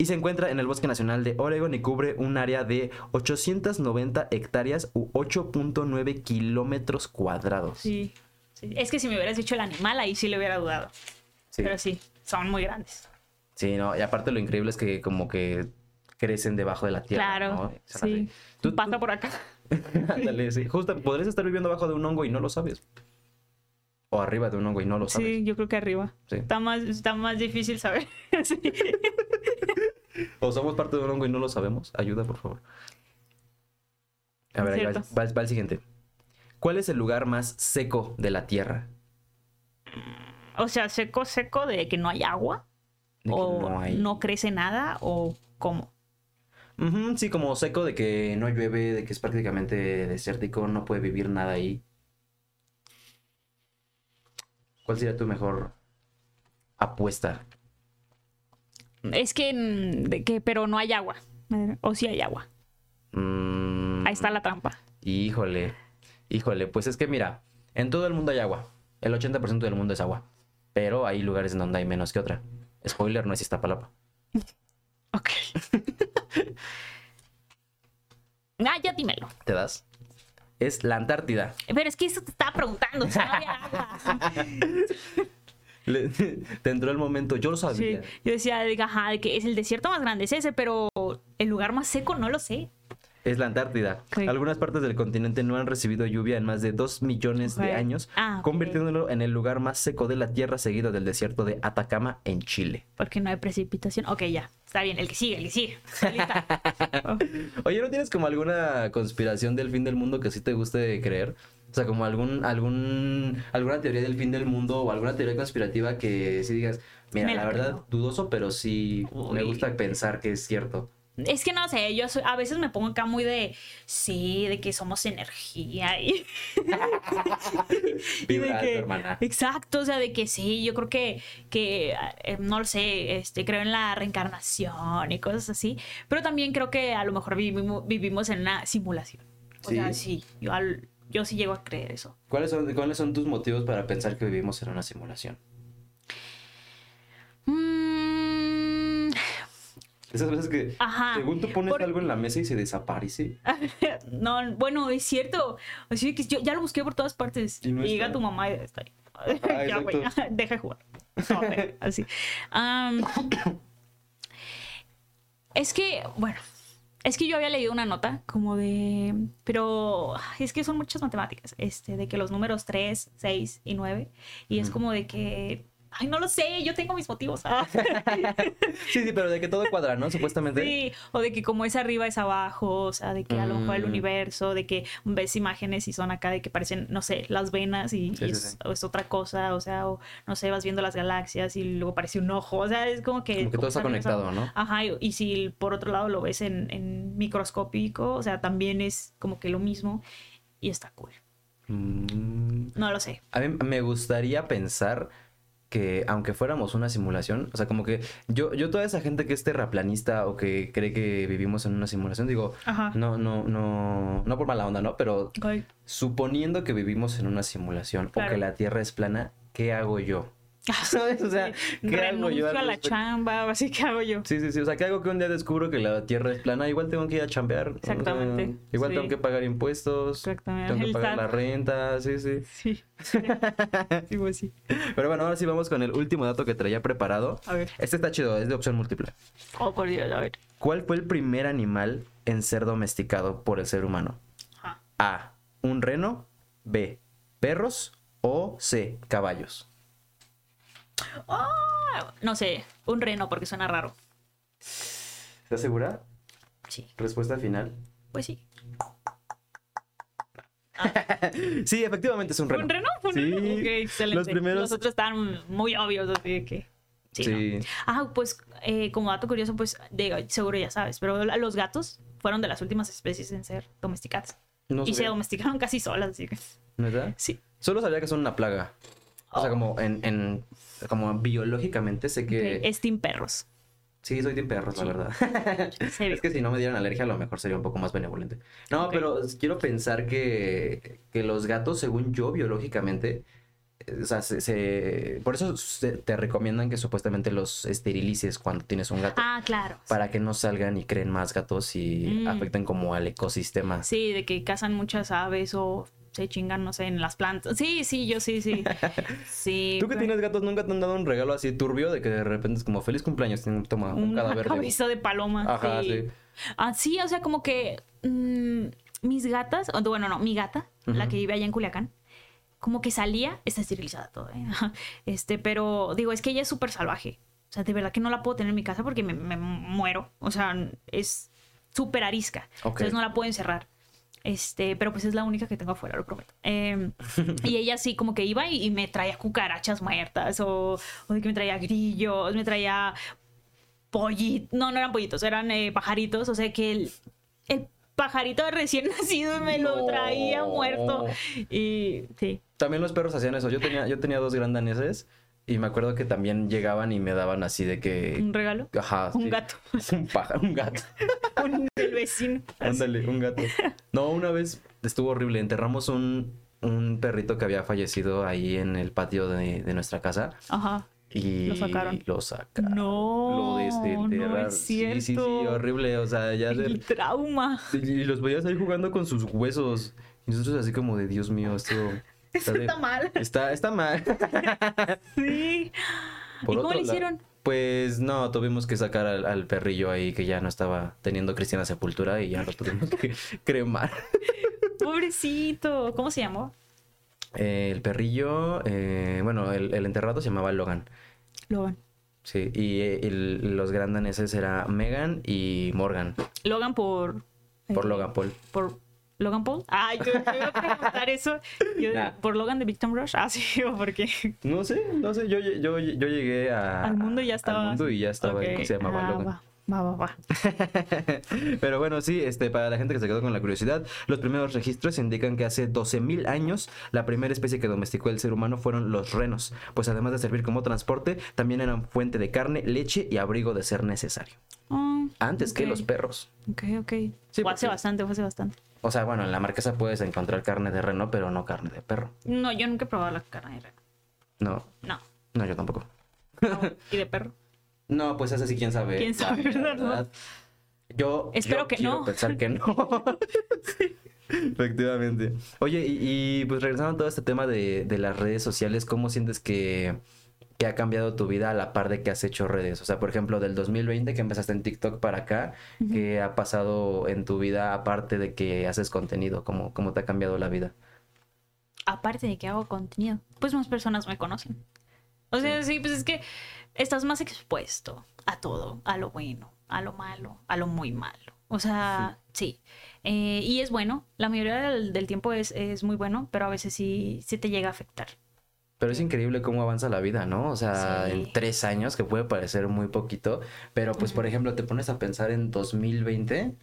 Y se encuentra en el Bosque Nacional de Oregon y cubre un área de 890 hectáreas u 8.9 kilómetros cuadrados. Sí. sí. Es que si me hubieras dicho el animal, ahí sí le hubiera dudado. Sí. Pero sí, son muy grandes. Sí, no, y aparte lo increíble es que como que crecen debajo de la tierra. claro. Sí. Tú- Pasa por acá. Ándale, sí. Justo, podrías estar viviendo abajo de un hongo y no lo sabes. O arriba de un hongo y no lo sabes. Sí, yo creo que arriba. Sí. Está más, está más difícil saber. Sí. O somos parte de un hongo y no lo sabemos. Ayuda, por favor. A ver, ahí va, Cierto. va- va el siguiente. ¿Cuál es el lugar más seco de la Tierra? O sea, seco, seco de que no hay agua. De o no hay- no crece nada. O cómo. Sí, como seco de que no llueve, de que es prácticamente desértico, no puede vivir nada ahí. ¿Cuál sería tu mejor apuesta? Es que, mm, que, pero no hay agua. O sí hay agua. Mm, Ahí está la trampa. Híjole, híjole, pues es que mira, en todo el mundo hay agua. El 80% del mundo es agua. Pero hay lugares en donde hay menos que otra. Spoiler, no es Iztapalapa. Ok. ah, ya dímelo. ¿Te das? Es la Antártida. Pero es que eso te estaba preguntando. no había agua. Le- Te entró el momento, yo lo Sí, sabía. yo decía, ajá, de que es el desierto más grande, es ese, pero el lugar más seco no lo sé. Es la Antártida. Algunas partes del continente no han recibido lluvia en más de 2 millones de años, Ah, convirtiéndolo en el lugar más seco de la Tierra, seguido del desierto de Atacama en Chile. Porque no hay precipitación. Ok, ya. Está bien, el que sigue, el que sigue. Oye, ¿no tienes como alguna conspiración del fin del mundo que sí te guste creer? O sea, como algún, algún, alguna teoría del fin del mundo o alguna teoría conspirativa que sí digas, mira, Me la la verdad, dudoso, pero sí me gusta pensar que es cierto. Es que no sé, yo soy- a veces me pongo acá muy de, sí, de que somos energía y, y de que, hermana. exacto, o sea, de que sí, yo creo que, que eh, no lo sé, este, creo en la reencarnación y cosas así, pero también creo que a lo mejor vivimos, vivimos en una simulación. O sea, Sí. sí, yo, al- yo sí llego a creer eso. ¿Cuáles son, ¿Cuáles son tus motivos para pensar que vivimos en una simulación? Mm, Esas veces que, Ajá. según tú pones Por- algo en la mesa y se desaparece. No, bueno, es cierto. Así que yo ya lo busqué por todas partes. Y llega tu mamá y está ahí. Ajá, ya, güey, deja de jugar. No, así. Es que, bueno, es que yo había leído una nota como de, pero es que son muchas matemáticas, este, de que los números 3, 6 y 9, y es Ujú. como de que, ay, no lo sé, yo tengo mis motivos. Ah. Sí, sí, pero de que todo cuadra, ¿no? Supuestamente. Sí, o de que como es arriba es abajo, o sea, de que a lo mejor el Mm. universo, de que ves imágenes y son acá de que parecen, no sé, las venas y, Sí, y sí, es, sí. o es otra cosa, o sea, o no sé, vas viendo las galaxias y luego parece un ojo, o sea, es como que... Como que todo está conectado. ¿no? Ajá, y, y si por otro lado lo ves en, en microscópico, o sea, también es como que lo mismo y está cool. Mm, No lo sé. A mí me gustaría pensar que aunque fuéramos una simulación, o sea, como que yo, yo toda esa gente que es terraplanista o que cree que vivimos en una simulación, digo, Ajá. no, no, no, no por mala onda, ¿no? Pero suponiendo que vivimos en una simulación o que la Tierra es plana, ¿qué hago yo? ¿Sabes? O sea, ¿qué hago yo? Renuncio a la chamba, así que hago yo. Sí, sí, sí. O sea, ¿qué hago que un día descubro que la Tierra es plana? Igual tengo que ir a chambear. o sea, Exactamente, igual sí. tengo que pagar impuestos. Exactamente. Tengo que pagar la renta, sí, sí. Sí. sí, pues sí. Pero bueno, ahora sí vamos con el último dato que traía preparado. A ver. Este está chido, es de opción múltiple. Oh, por Dios, a ver. ¿Cuál fue el primer animal en ser domesticado por el ser humano? Ajá. A. Un reno. B. Perros. O C. Caballos. Ah, no sé, un reno porque suena raro. ¿Estás segura? Sí, Respuesta final. pues sí. Sí, efectivamente es un reno. ¿Un reno? ¿Un Sí. reno? Excelente. Los primeros. Los otros están muy obvios, así de que. Sí. Sí. ¿no? Ah, pues eh, como dato curioso, pues seguro ya sabes, pero los gatos fueron de las últimas especies en ser domesticadas. No y se domesticaron casi solas, así que. ¿Verdad? Sí. Solo sabía que son una plaga. O sea, como en, en- como biológicamente sé que Ok, Es team perros. sí soy team perros, la verdad. Es que si no me dieran alergia, a lo mejor sería un poco más benevolente. No, pero quiero pensar que, que los gatos, según yo, biológicamente, eh, o sea, se, se- por eso se- te recomiendan que supuestamente los esterilices cuando tienes un gato. Ah, claro. Para que no salgan y creen más gatos y Mm. afecten como al ecosistema. Sí, de que cazan muchas aves o se chingan, no sé, en las plantas. Sí, sí, yo sí, sí. Sí. ¿Tú que tienes gatos nunca te han dado un regalo así turbio de que de repente es como feliz cumpleaños, toma un Una cadáver de... cabeza de paloma. Ajá, sí. sí. Ah, sí, o sea, como que mm, mis gatas, bueno, no, mi gata, la que vive allá en Culiacán, como que salía, está esterilizada todo, ¿eh? Este, pero digo, es que ella es súper salvaje. O sea, de verdad que no la puedo tener en mi casa porque me, me muero. O sea, es súper arisca. Entonces no la puedo encerrar. Este, pero pues es la única que tengo afuera, lo prometo. Eh, y ella sí, como que iba y, y me traía cucarachas muertas, o, o de que me traía grillos, me traía pollitos. No, no eran pollitos, eran eh, pajaritos. O sea que el, el pajarito recién nacido me lo traía muerto. Y sí. También los perros hacían eso. Yo tenía, yo tenía dos gran daneses y me acuerdo que también llegaban y me daban así de que... Un regalo. Ajá. Un sí. gato. Un pájaro, un gato. Un vecino. Ándale, un gato. No, una vez estuvo horrible. Enterramos un, un perrito que había fallecido ahí en el patio de, de nuestra casa. Ajá. Y Lo sacaron. Lo sacaron. No. Lo desenterraron. No es Sí, sí, sí, cierto. horrible. O sea, ya de- El trauma. Y los veías ahí jugando con sus huesos. Y nosotros así como de, Dios mío, esto... De- está mal. Está, está mal. Sí. Por ¿Y cómo le hicieron? Pues no, tuvimos que sacar al, al perrillo ahí que ya no estaba teniendo cristiana sepultura y ya lo tuvimos que cremar. Pobrecito. ¿Cómo se llamó? Eh, el perrillo, eh, bueno, el, el enterrado se llamaba Logan. Logan. Sí, y eh, el- los grandaneses era Megan y Morgan, Logan por. por eh, Logan Paul. Por Logan Paul. Ay, yo te iba a preguntar eso. Yo- Nah. Por Logan de Victim Rush. Ah, sí, o porque. No sé, no sé, yo, yo, yo llegué a, Al mundo ya estaba. Al mundo y ya estaba, Ok. se llamaba Ah, Logan. va. Va, va, va. Pero bueno, sí, este, para la gente que se quedó con la curiosidad, los primeros registros indican que hace 12.000 años la primera especie que domesticó el ser humano fueron los renos, pues además de servir como transporte, también eran fuente de carne, leche y abrigo de ser necesario. Ah, Antes que los perros. ok, ok. Sí, fue hace porque- bastante, fue hace bastante. O sea, bueno, en la marquesa puedes encontrar carne de reno, pero no carne de perro. No, yo nunca he probado la carne de reno. No, No. no, yo tampoco. no. ¿Y de perro? No, pues ese sí, quién sabe. ¿Quién sabe, La verdad? Yo Espero yo que quiero no. pensar que no. Efectivamente. Oye, y, y, pues regresando a todo este tema de, de las redes sociales, ¿cómo sientes que, que ha cambiado tu vida a la par de que has hecho redes? O sea, por ejemplo, del 2020 que empezaste en TikTok para acá, ¿qué ha pasado en tu vida aparte de que haces contenido? ¿Cómo, cómo te ha cambiado la vida? Aparte de que hago contenido, pues más personas me conocen. O sea, sí, pues es que estás más expuesto a todo, a lo bueno, a lo malo, a lo muy malo. O sea, sí. Eh, y es bueno, la mayoría del, del tiempo es, es muy bueno, pero a veces sí, sí te llega a afectar. Pero es increíble cómo avanza la vida, ¿no? O sea, Sí. en tres años, que puede parecer muy poquito, pero pues, por ejemplo, te pones a pensar en 2020,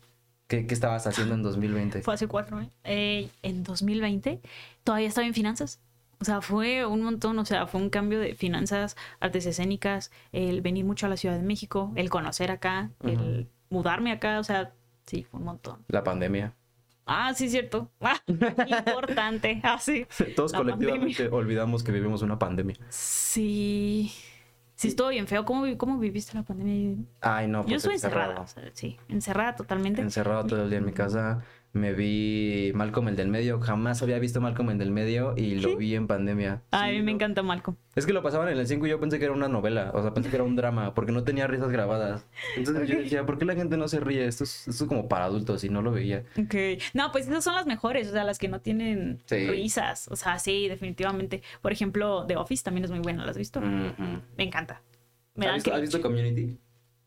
¿qué, qué estabas haciendo en 2020? Fue hace cuatro años. Eh, en 2020 todavía estaba en finanzas. O sea, fue un montón, o sea, fue un cambio de finanzas, artes escénicas, el venir mucho a la Ciudad de México, el conocer acá, el mudarme acá, o sea, sí, fue un montón. La pandemia. Ah, sí, cierto. Ah, importante. Ah, sí. Todos La colectivamente olvidamos que vivimos una pandemia. Sí. Sí, estuvo bien feo. ¿Cómo, cómo viviste la pandemia? Ay, no, Yo pues estuve encerrada. encerrado. o sea, sí, encerrada totalmente. Encerrado todo el día en mi casa. Me vi Malcolm el del medio. Jamás había visto Malcolm el del medio y lo vi en pandemia. A Sí, mí me lo- encanta Malcolm. Es que lo pasaban en el 5 y yo pensé que era una novela. O sea, pensé que era un drama porque no tenía risas grabadas. Entonces yo decía, ¿por qué la gente no se ríe? Esto es, esto es como para adultos y no lo veía. Ok. No, pues esas son las mejores, o sea, las que no tienen Sí. risas. O sea, sí, definitivamente. Por ejemplo, The Office también es muy buena, ¿la has visto? Me encanta. Me ¿Has visto Community?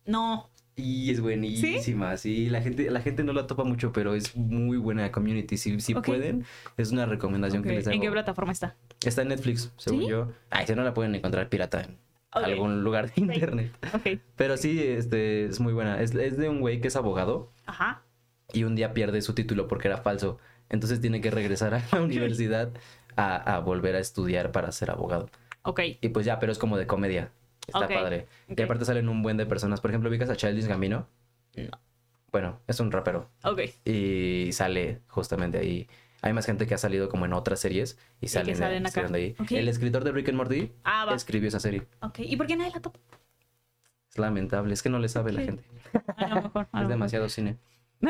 No. Y es buenísima, ¿Sí? la gente, la gente no la topa mucho, pero es muy buena Community. Si, si Ok. pueden, es una recomendación Ok, que les hago. ¿En qué plataforma está? Está en Netflix, según ¿Sí? yo. Ay, si no la pueden encontrar pirata en Ok. algún lugar de internet. Pero sí, este, es muy buena. Es, es de un güey que es abogado Ajá. y un día pierde su título porque era falso. Entonces tiene que regresar a la universidad a, a volver a estudiar para ser abogado. Ok. Y pues ya, pero es como de comedia. Está padre. ok. Y aparte salen un buen de personas. Por ejemplo, ¿ubicas a Childish Gambino? No. Bueno, es un rapero. Ok. Y sale justamente ahí. Hay más gente que ha salido como en otras series y que salen, salen acá. ahí. El escritor de Rick and Morty Ah, escribió esa serie. Ok. ¿Y por qué nadie la topa? Es lamentable, es que no le sabe la gente. A lo mejor. a lo Es mejor. demasiado cine.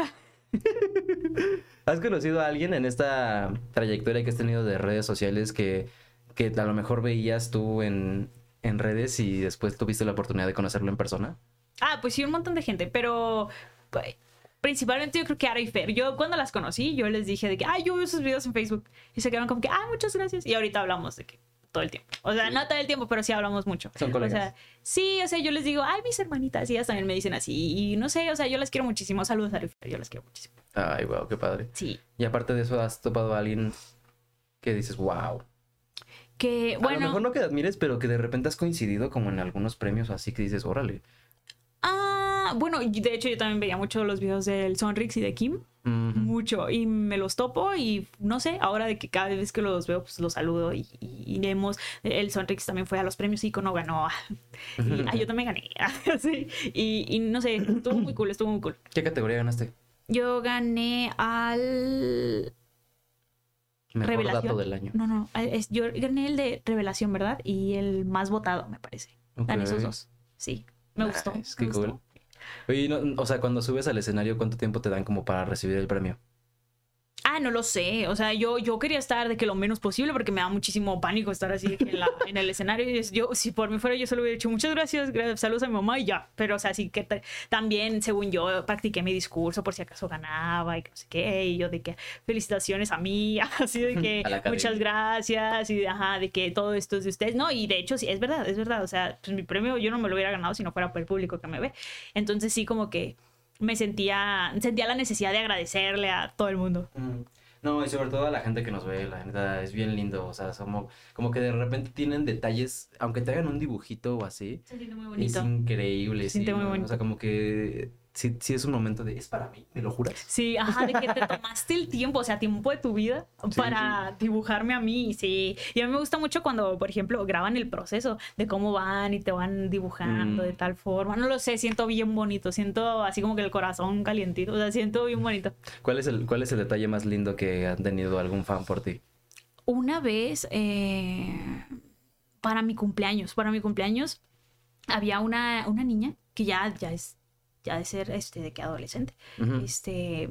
¿Has conocido a alguien en esta trayectoria que has tenido de redes sociales que, que a lo mejor veías tú en, en redes y después tuviste la oportunidad de conocerlo en persona? Ah, pues sí, un montón de gente, pero pues, principalmente yo creo que Ara y Fer. Yo cuando las conocí, yo les dije de que, ay, yo veo sus videos en Facebook. Y se quedaron como que, ah, muchas gracias. Y ahorita hablamos de que todo el tiempo. O sea, no todo el tiempo, pero sí hablamos mucho. Son O colegas. sea, sí, o sea, yo les digo, ay, mis hermanitas, y ellas también me dicen así. Y no sé, o sea, yo las quiero muchísimo. Saludos a Ara y Fer, yo las quiero muchísimo. Ay, wow, qué padre. Sí. Y aparte de eso, ¿has topado a alguien que dices, wow? Que, A lo bueno. mejor no que admires, pero que de repente has coincidido como en algunos premios o así que dices, órale. Ah, bueno, y de hecho yo también veía mucho los videos del Sonrix y de Kim. Mucho y me los topo y no sé, ahora de que cada vez que los veo pues los saludo y, y, y el Sonrix también fue a los premios Icono, ganó y ah, yo también gané, sí, y, y no sé, estuvo muy cool, estuvo muy cool. ¿Qué categoría ganaste? Yo gané al Mejor Revelación. dato del año. No, no, es- yo gané el de Revelación, ¿verdad? Y el más votado, me parece. Esos dos. Sí, me gustó. Qué gustó. cool. Oye, no- o sea, cuando subes al escenario, ¿cuánto tiempo te dan como para recibir el premio? Ah, no lo sé. O sea, yo, yo quería estar de que lo menos posible porque me da muchísimo pánico estar así en, la- en el escenario. Y yo, si por mí fuera, yo solo hubiera dicho muchas gracias, gra- saludos a mi mamá y ya. Pero, o sea, sí que ta- también, según yo, practiqué mi discurso por si acaso ganaba y que no sé qué. Y yo de que felicitaciones a mí, así de que muchas gracias y ajá, de que todo esto es de ustedes. No, y de hecho, sí, es verdad, es verdad. O sea, pues mi premio yo no me lo hubiera ganado si no fuera por el público que me ve. Entonces, sí, como que me sentía, sentía la necesidad de agradecerle a todo el mundo. No, y sobre todo a la gente que nos ve, la gente es bien lindo, o sea, somos como que de repente tienen detalles, aunque te hagan un dibujito o así, Se siente muy es bonito. increíble, Se sí, siente muy ¿no? O bonito. sea, como que sí, sí es un momento de, es para mí, ¿me lo juras? Sí, ajá, de que te tomaste el tiempo, o sea, tiempo de tu vida Sí, para dibujarme a mí, sí. Y a mí me gusta mucho cuando, por ejemplo, graban el proceso de cómo van y te van dibujando Mm. de tal forma. No lo sé, siento bien bonito, siento así como que el corazón calientito, o sea, siento bien bonito. ¿Cuál es el, cuál es el detalle más lindo que han tenido algún fan por ti? Una vez, eh, para mi cumpleaños, para mi cumpleaños, había una, una niña que ya, ya es, ya de ser, este, de que adolescente. Este,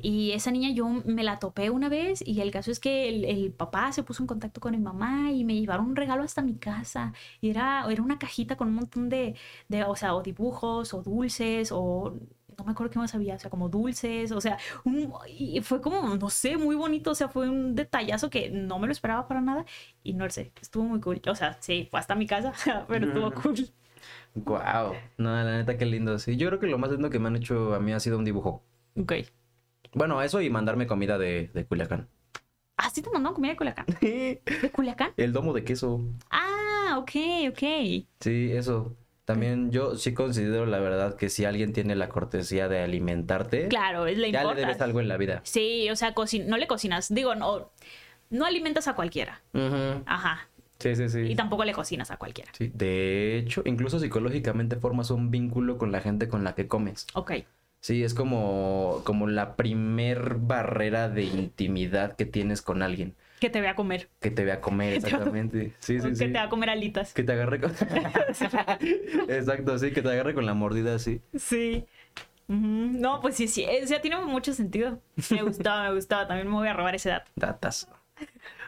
y esa niña yo me la topé una vez y el caso es que el, el papá se puso en contacto con mi mamá y me llevaron un regalo hasta mi casa. Y era, era una cajita con un montón de, de, o sea, o dibujos o dulces o no me acuerdo qué más había, o sea, como dulces, o sea, un- y fue como, no sé, muy bonito, o sea, fue un detallazo que no me lo esperaba para nada y no sé, estuvo muy cool. O sea, sí, fue hasta mi casa, pero estuvo cool. Wow. No, la neta, qué lindo. Sí, yo creo que lo más lindo que me han hecho a mí ha sido un dibujo. Ok. Bueno, eso y mandarme comida de, de Culiacán. Ah, sí te mandaron comida de Culiacán. ¿De Culiacán? El domo de queso. Ah, ok, ok. Sí, eso. También yo sí considero la verdad que si alguien tiene la cortesía de alimentarte, Claro, es le ya le debes algo en la vida. Sí, o sea, no le cocinas. Digo, no, no alimentas a cualquiera. Ujú. Ajá. Sí, sí, sí. Y tampoco le cocinas a cualquiera. Sí, De hecho, incluso psicológicamente formas un vínculo con la gente con la que comes. Ok. Sí, es como, como la primer barrera de intimidad que tienes con alguien Que te vea comer. que te vea comer, exactamente. Sí, sí, que sí. te va a comer alitas. Que te agarre con... Exacto, sí, que te agarre con la mordida así. Sí. No, pues sí, sí. O sea, tiene mucho sentido. Me gustaba, me gustaba. También me voy a robar ese dato. Datas.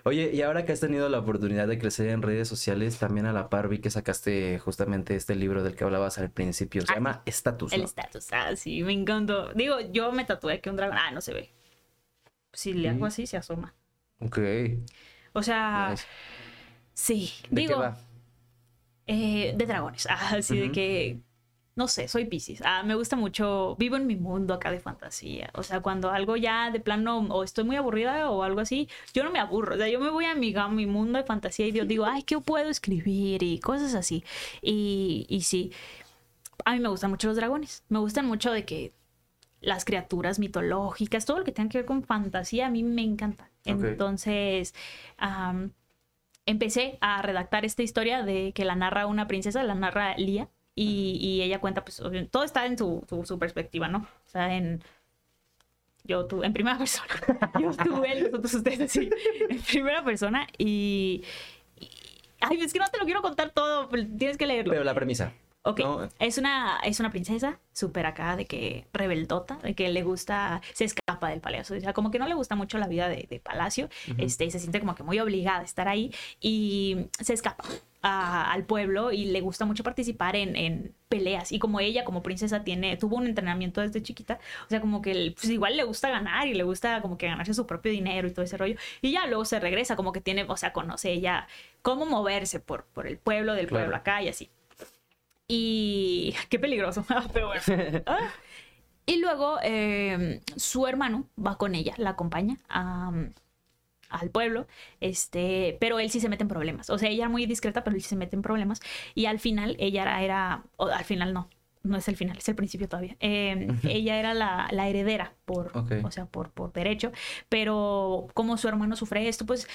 Oye, y ahora que has tenido la oportunidad de crecer en redes sociales, también a la par vi que sacaste justamente este libro del que hablabas al principio. Se Ah, llama Estatus, El ¿no? estatus. Ah, sí, me encantó. Digo, yo me tatué que un dragón. Ah, no se ve. Si le hago Sí. así, se asoma. Ok. O sea, nice. sí. ¿De Digo, qué va? eh, de dragones. Ah, así de que. No sé, soy Piscis. Ah, me gusta mucho. Vivo en mi mundo acá de fantasía. O sea, cuando algo ya de plano o estoy muy aburrida o algo así, yo no me aburro. O sea, yo me voy a mi, a mi mundo de fantasía y yo digo, ay, ¿qué puedo escribir? Y cosas así. Y, y sí, a mí me gustan mucho los dragones. Me gustan mucho de que las criaturas mitológicas, todo lo que tenga que ver con fantasía, a mí me encanta. Entonces, empecé a redactar esta historia de que la narra una princesa, la narra Lía, y, y ella cuenta, pues, todo está en su, su, su perspectiva, ¿no? O sea, en... Yo tuve, en primera persona. Yo tuve, nosotros ustedes, sí. En primera persona y... y- Ay, es que no te lo quiero contar todo, tienes que leerlo. Pero la premisa. Ok, ¿no? es, una, es una princesa súper acá de que rebeldota, de que le gusta, se escapa del palacio, o sea, como que no le gusta mucho la vida de, de palacio, este, y se siente como que muy obligada a estar ahí y se escapa a- al pueblo y le gusta mucho participar en, en peleas y como ella como princesa tiene, tuvo un entrenamiento desde chiquita, o sea, como que pues igual le gusta ganar y le gusta como que ganarse su propio dinero y todo ese rollo y ya luego se regresa, como que tiene, o sea, conoce ella cómo moverse por, por el pueblo, del Claro. pueblo acá y así. Y qué peligroso, pero bueno. Ah. Y luego eh, su hermano va con ella, la acompaña a, al pueblo, este, pero él sí se mete en problemas. O sea, ella era muy discreta, pero él sí se mete en problemas. Y al final ella era, era o al final no, no es el final, es el principio todavía. Eh, ella era la, la heredera por, o sea, por, por derecho, pero como su hermano sufre esto, pues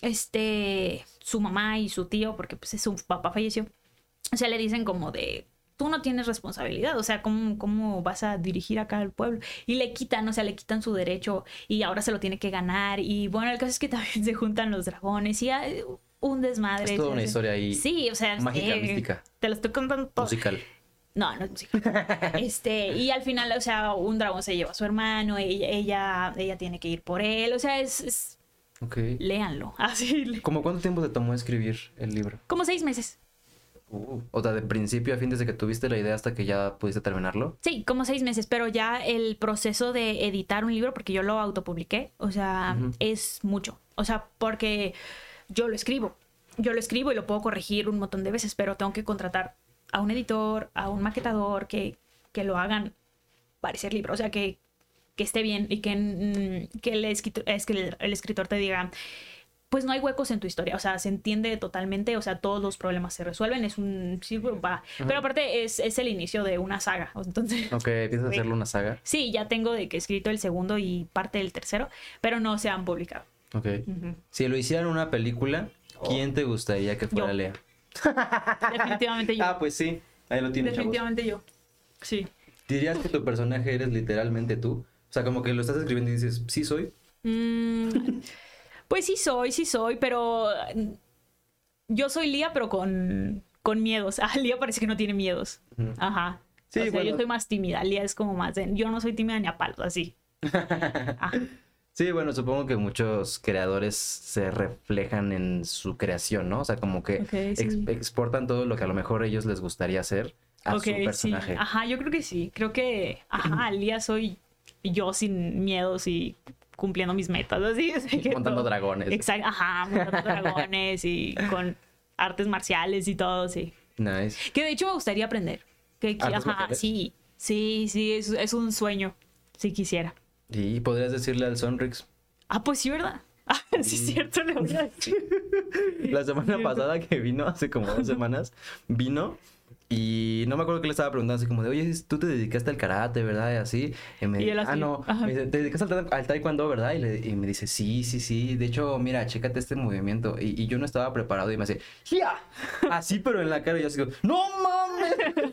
este, su mamá y su tío, porque pues su papá falleció, o sea, le dicen como de, tú no tienes responsabilidad, o sea, ¿cómo, ¿cómo vas a dirigir acá al pueblo? Y le quitan, o sea, le quitan su derecho y ahora se lo tiene que ganar. Y bueno, el caso es que también se juntan los dragones y hay un desmadre. Es toda una historia ahí Sí, o sea, mágica, eh, mística. Te lo estoy contando todo. musical. No, no es música. Este, y al final, o sea, un dragón se lleva a su hermano, ella, ella, ella tiene que ir por él, o sea, es, es- Ok. léanlo, así, ¿Cómo cuánto tiempo te tomó escribir el libro? como seis meses. Uh, o sea, de principio a fin, desde que tuviste la idea hasta que ya pudiste terminarlo. Sí, como seis meses, pero ya el proceso de editar un libro, porque yo lo autopubliqué, o sea, es mucho. O sea, porque yo lo escribo. Yo lo escribo y lo puedo corregir un montón de veces, pero tengo que contratar a un editor, a un maquetador que, que lo hagan parecer libro. O sea, que que esté bien y que, mm, que el, escritor, es que el, el escritor te diga, pues no hay huecos en tu historia, o sea, se entiende totalmente, o sea, todos los problemas se resuelven, es un... Sí, va. Pero aparte es, es, el inicio de una saga, entonces... Ok, ¿piensas hacerle una saga? Sí, ya tengo de que escrito el segundo y parte del tercero, pero no se han publicado. Ok. Si lo hicieran una película, ¿quién te gustaría que fuera Yo. Lea? Definitivamente yo. Ah, pues sí, ahí lo tienes, chavos. Definitivamente yo. Sí. ¿Dirías que tu personaje eres literalmente tú? O sea, como que lo estás escribiendo y dices, sí soy. Mm, pues sí soy, sí soy, pero mm, yo soy Lía, pero con, con miedos. Ah, Lía parece que no tiene miedos. Ajá. Sí, o sea, bueno. yo soy más tímida. Lía es como más de, yo no soy tímida ni a palos, así. Ajá. Sí, bueno, supongo que muchos creadores se reflejan en su creación, ¿no? O sea, como que ex- sí. exportan todo lo que a lo mejor a ellos les gustaría hacer a su sí. personaje. Ajá, yo creo que sí. Creo que, ajá, Lía soy yo sin miedos y cumpliendo mis metas, así. o sea, que Montando todo- dragones. Exacto, ajá, montando dragones y con artes marciales y todo, sí. Nice. Que de hecho me gustaría aprender. Que, que- ¿Artes ajá, marciales? sí, sí, sí, es, es un sueño, si quisiera. Y podrías decirle al Sonrix. Ah, pues sí, ¿verdad? Ah, sí, es cierto, le voy a decir. La semana Cierto. pasada que vino, hace como dos semanas, vino y no me acuerdo que le estaba preguntando así como de, oye, tú te dedicaste al karate, ¿verdad? Y así. Y me Y él ah, así, no, me dice, te dedicas al, ta- al taekwondo, ¿verdad? Y, le- y me dice, sí, sí, sí. De hecho, mira, chécate este movimiento. Y, y yo no estaba preparado y me hace, ¡ya! Así, pero en la cara y yo así como, ¡no mames!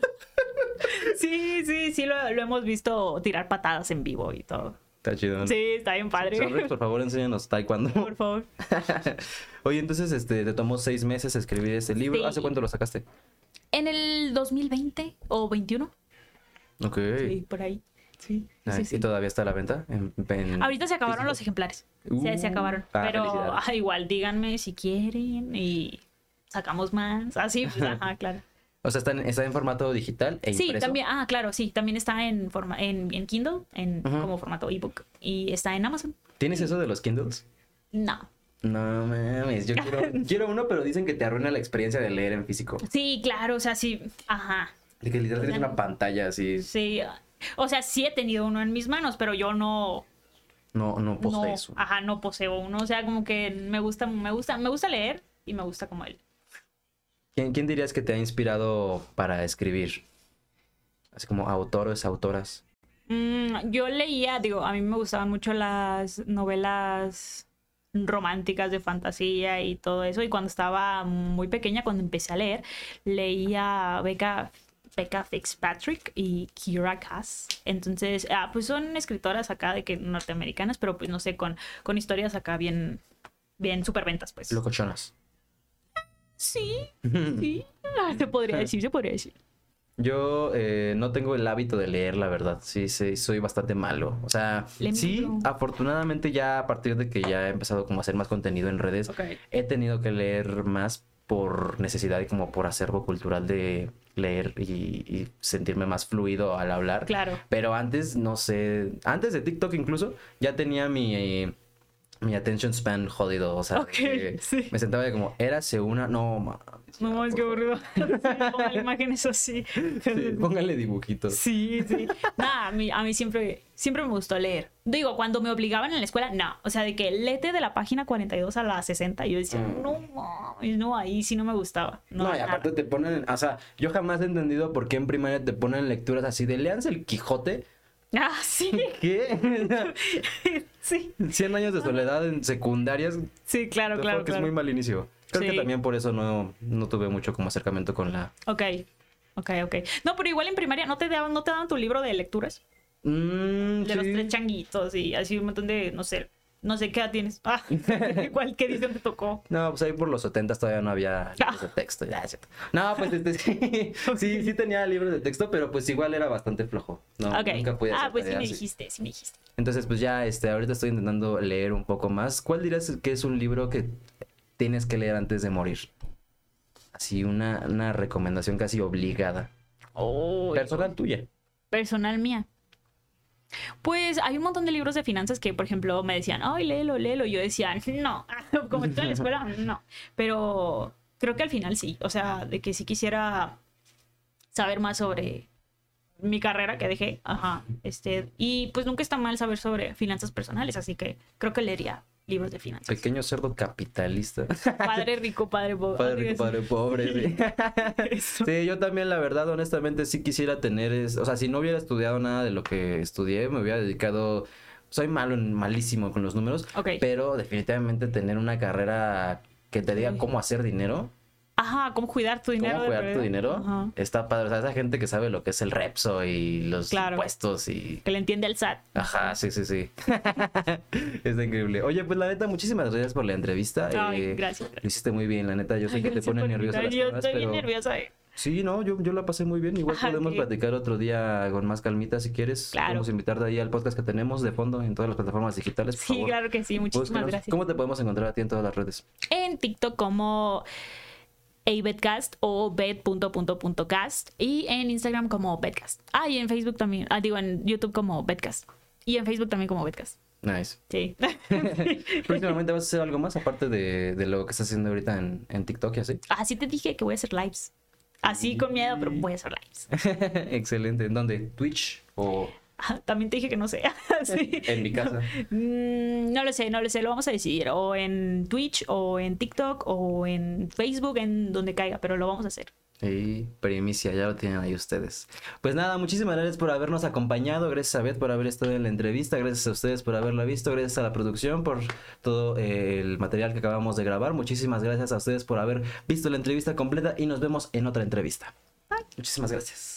Sí, sí, sí, lo, lo hemos visto tirar patadas en vivo y todo. Está chido. ¿no? Sí, está bien padre. Por favor, enséñanos taekwondo. Por favor. Oye, entonces, este, te tomó seis meses escribir este libro. Sí. ¿Hace cuánto lo sacaste? En el 2020 o 21. Ok. Sí, por ahí. Sí, sí, sí. ¿Y todavía está a la venta? En- en Ahorita se acabaron los ejemplares. se, Uh, se acabaron. ah, Pero ah, igual, díganme si quieren y sacamos más. Así, pues, ajá, claro. O sea, está en, está en formato digital e Sí, impreso. también, ah, claro, sí, también está en forma, en, en Kindle, en como formato ebook. Y está en Amazon. ¿Tienes eso de los Kindles? No. No mames, yo quiero, quiero uno, pero dicen que te arruina la experiencia de leer en físico. Sí, claro, o sea, sí. Ajá. De que literal tienes una pantalla así. Sí. O sea, sí he tenido uno en mis manos, pero yo no. No, no no posees uno. ajá, no poseo uno. O sea, como que me gusta, me gusta, me gusta leer y me gusta como él. ¿Quién, quién dirías que te ha inspirado para escribir? Así como autores, autoras. Mm, yo leía, digo, a mí me gustaban mucho las novelas románticas de fantasía y todo eso. Y cuando estaba muy pequeña, cuando empecé a leer, leía Becca, Becca Fitzpatrick y Kira Cass. Entonces, ah, pues son escritoras acá de que norteamericanas, pero pues no sé, con, con historias acá bien, bien superventas, pues. Locochonas. Sí, sí. Ah, Se podría decir, se podría decir. Yo eh, no tengo el hábito de leer, la verdad. Sí, sí, soy bastante malo. O sea, sí, afortunadamente ya a partir de que ya he empezado como a hacer más contenido en redes, he tenido que leer más por necesidad y como por acervo cultural de leer y, y sentirme más fluido al hablar. Claro. Pero antes, no sé, antes de TikTok incluso, ya tenía mi, mi attention span jodido. O sea, Ok, que sí. me sentaba de como, érase una, no, No, es que favor". aburrido. Sí, póngale imágenes así. Sí, póngale dibujitos. Sí, sí. Nada, a mí, a mí siempre, siempre me gustó leer. Digo, cuando me obligaban en la escuela, no. O sea, de que lete de la página 42 a la 60, yo decía, Mm. no, mames, no, ahí sí no me gustaba. No, No, y nada. aparte te ponen, o sea, yo jamás he entendido por qué en primaria te ponen lecturas así de léanse el Quijote. Ah, sí, ¿Qué? sí. 100 años de soledad en secundarias, Sí, claro, claro, que es claro. muy mal inicio. Creo que también por eso no, no tuve mucho como acercamiento con la... Ok, ok, ok. No, pero igual en primaria, ¿no te daban, no te daban tu libro de lecturas? Mm, De los tres changuitos y así un montón de, no sé, no sé qué edad tienes. Ah, igual, ¿qué edición te tocó? No, pues ahí por los 70 todavía no había libros de texto. ya. No, pues este, sí, sí, sí tenía libros de texto, pero pues igual era bastante flojo. No, nunca pude Ah, pues sí me dijiste, sí me dijiste. Entonces, pues ya, este, ahorita estoy intentando leer un poco más. ¿Cuál dirías que es un libro que tienes que leer antes de morir? Así, una, una recomendación casi obligada. Oh, Personal tuya. personal mía. Pues hay un montón de libros de finanzas que, por ejemplo, me decían, ay, léelo, léelo. Y yo decía, no, como estoy en la escuela, no. Pero creo que al final sí. O sea, de que sí quisiera saber más sobre, mi carrera que dejé. Ajá. Este, y pues nunca está mal saber sobre finanzas personales, así que creo que leería libros de finanzas. Pequeño cerdo capitalista. Padre rico, padre pobre. Padre rico, padre pobre, sí. Yo también, la verdad, honestamente, sí quisiera tener, es, o sea, si no hubiera estudiado nada de lo que estudié, me hubiera dedicado, soy malo, malísimo con los números, pero definitivamente tener una carrera que te diga cómo hacer dinero, Ajá, cómo cuidar tu dinero. cómo cuidar tu dinero, Ajá. está padre, o sea, esa gente que sabe lo que es el Repso y los Claro. impuestos y... Que le entiende el SAT. Ajá, sí, sí, sí. Está increíble. Oye, pues la neta, muchísimas gracias por la entrevista. Ay, Eh, gracias. Lo hiciste muy bien, la neta. Yo sé Ay, que te pone nerviosa las Yo estoy pero... bien nerviosa. eh. Sí, no, yo, yo la pasé muy bien. Igual Ajá, podemos platicar otro día con más calmita si quieres. Claro. Podemos invitarte ahí al podcast que tenemos de fondo en todas las plataformas digitales. Por Sí, favor. claro que sí. Muchísimas gracias. ¿Cómo te podemos encontrar a ti en todas las redes? En TikTok como abetcast o bet.cast y en Instagram como betcast. Ah, y en Facebook también. Ah, digo, en YouTube como betcast. Y en Facebook también como betcast. Nice. Sí. Próximamente vas a hacer algo más aparte de, de lo que estás haciendo ahorita en, en TikTok y así. Así te dije que voy a hacer lives. Así con miedo, pero voy a hacer lives. Excelente. ¿En dónde? ¿Twitch o Ah, También te dije que no sé. Sí. en mi casa? Mm, No lo sé, no lo sé, lo vamos a decidir. O en Twitch, o en TikTok, o en Facebook, en donde caiga, pero lo vamos a hacer. Y primicia, ya lo tienen ahí ustedes. Pues nada, muchísimas gracias por habernos acompañado, gracias a Beth por haber estado en la entrevista, gracias a ustedes por haberla visto, gracias a la producción por todo eh, el material que acabamos de grabar, muchísimas gracias a ustedes por haber visto la entrevista completa y nos vemos en otra entrevista. Muchísimas gracias.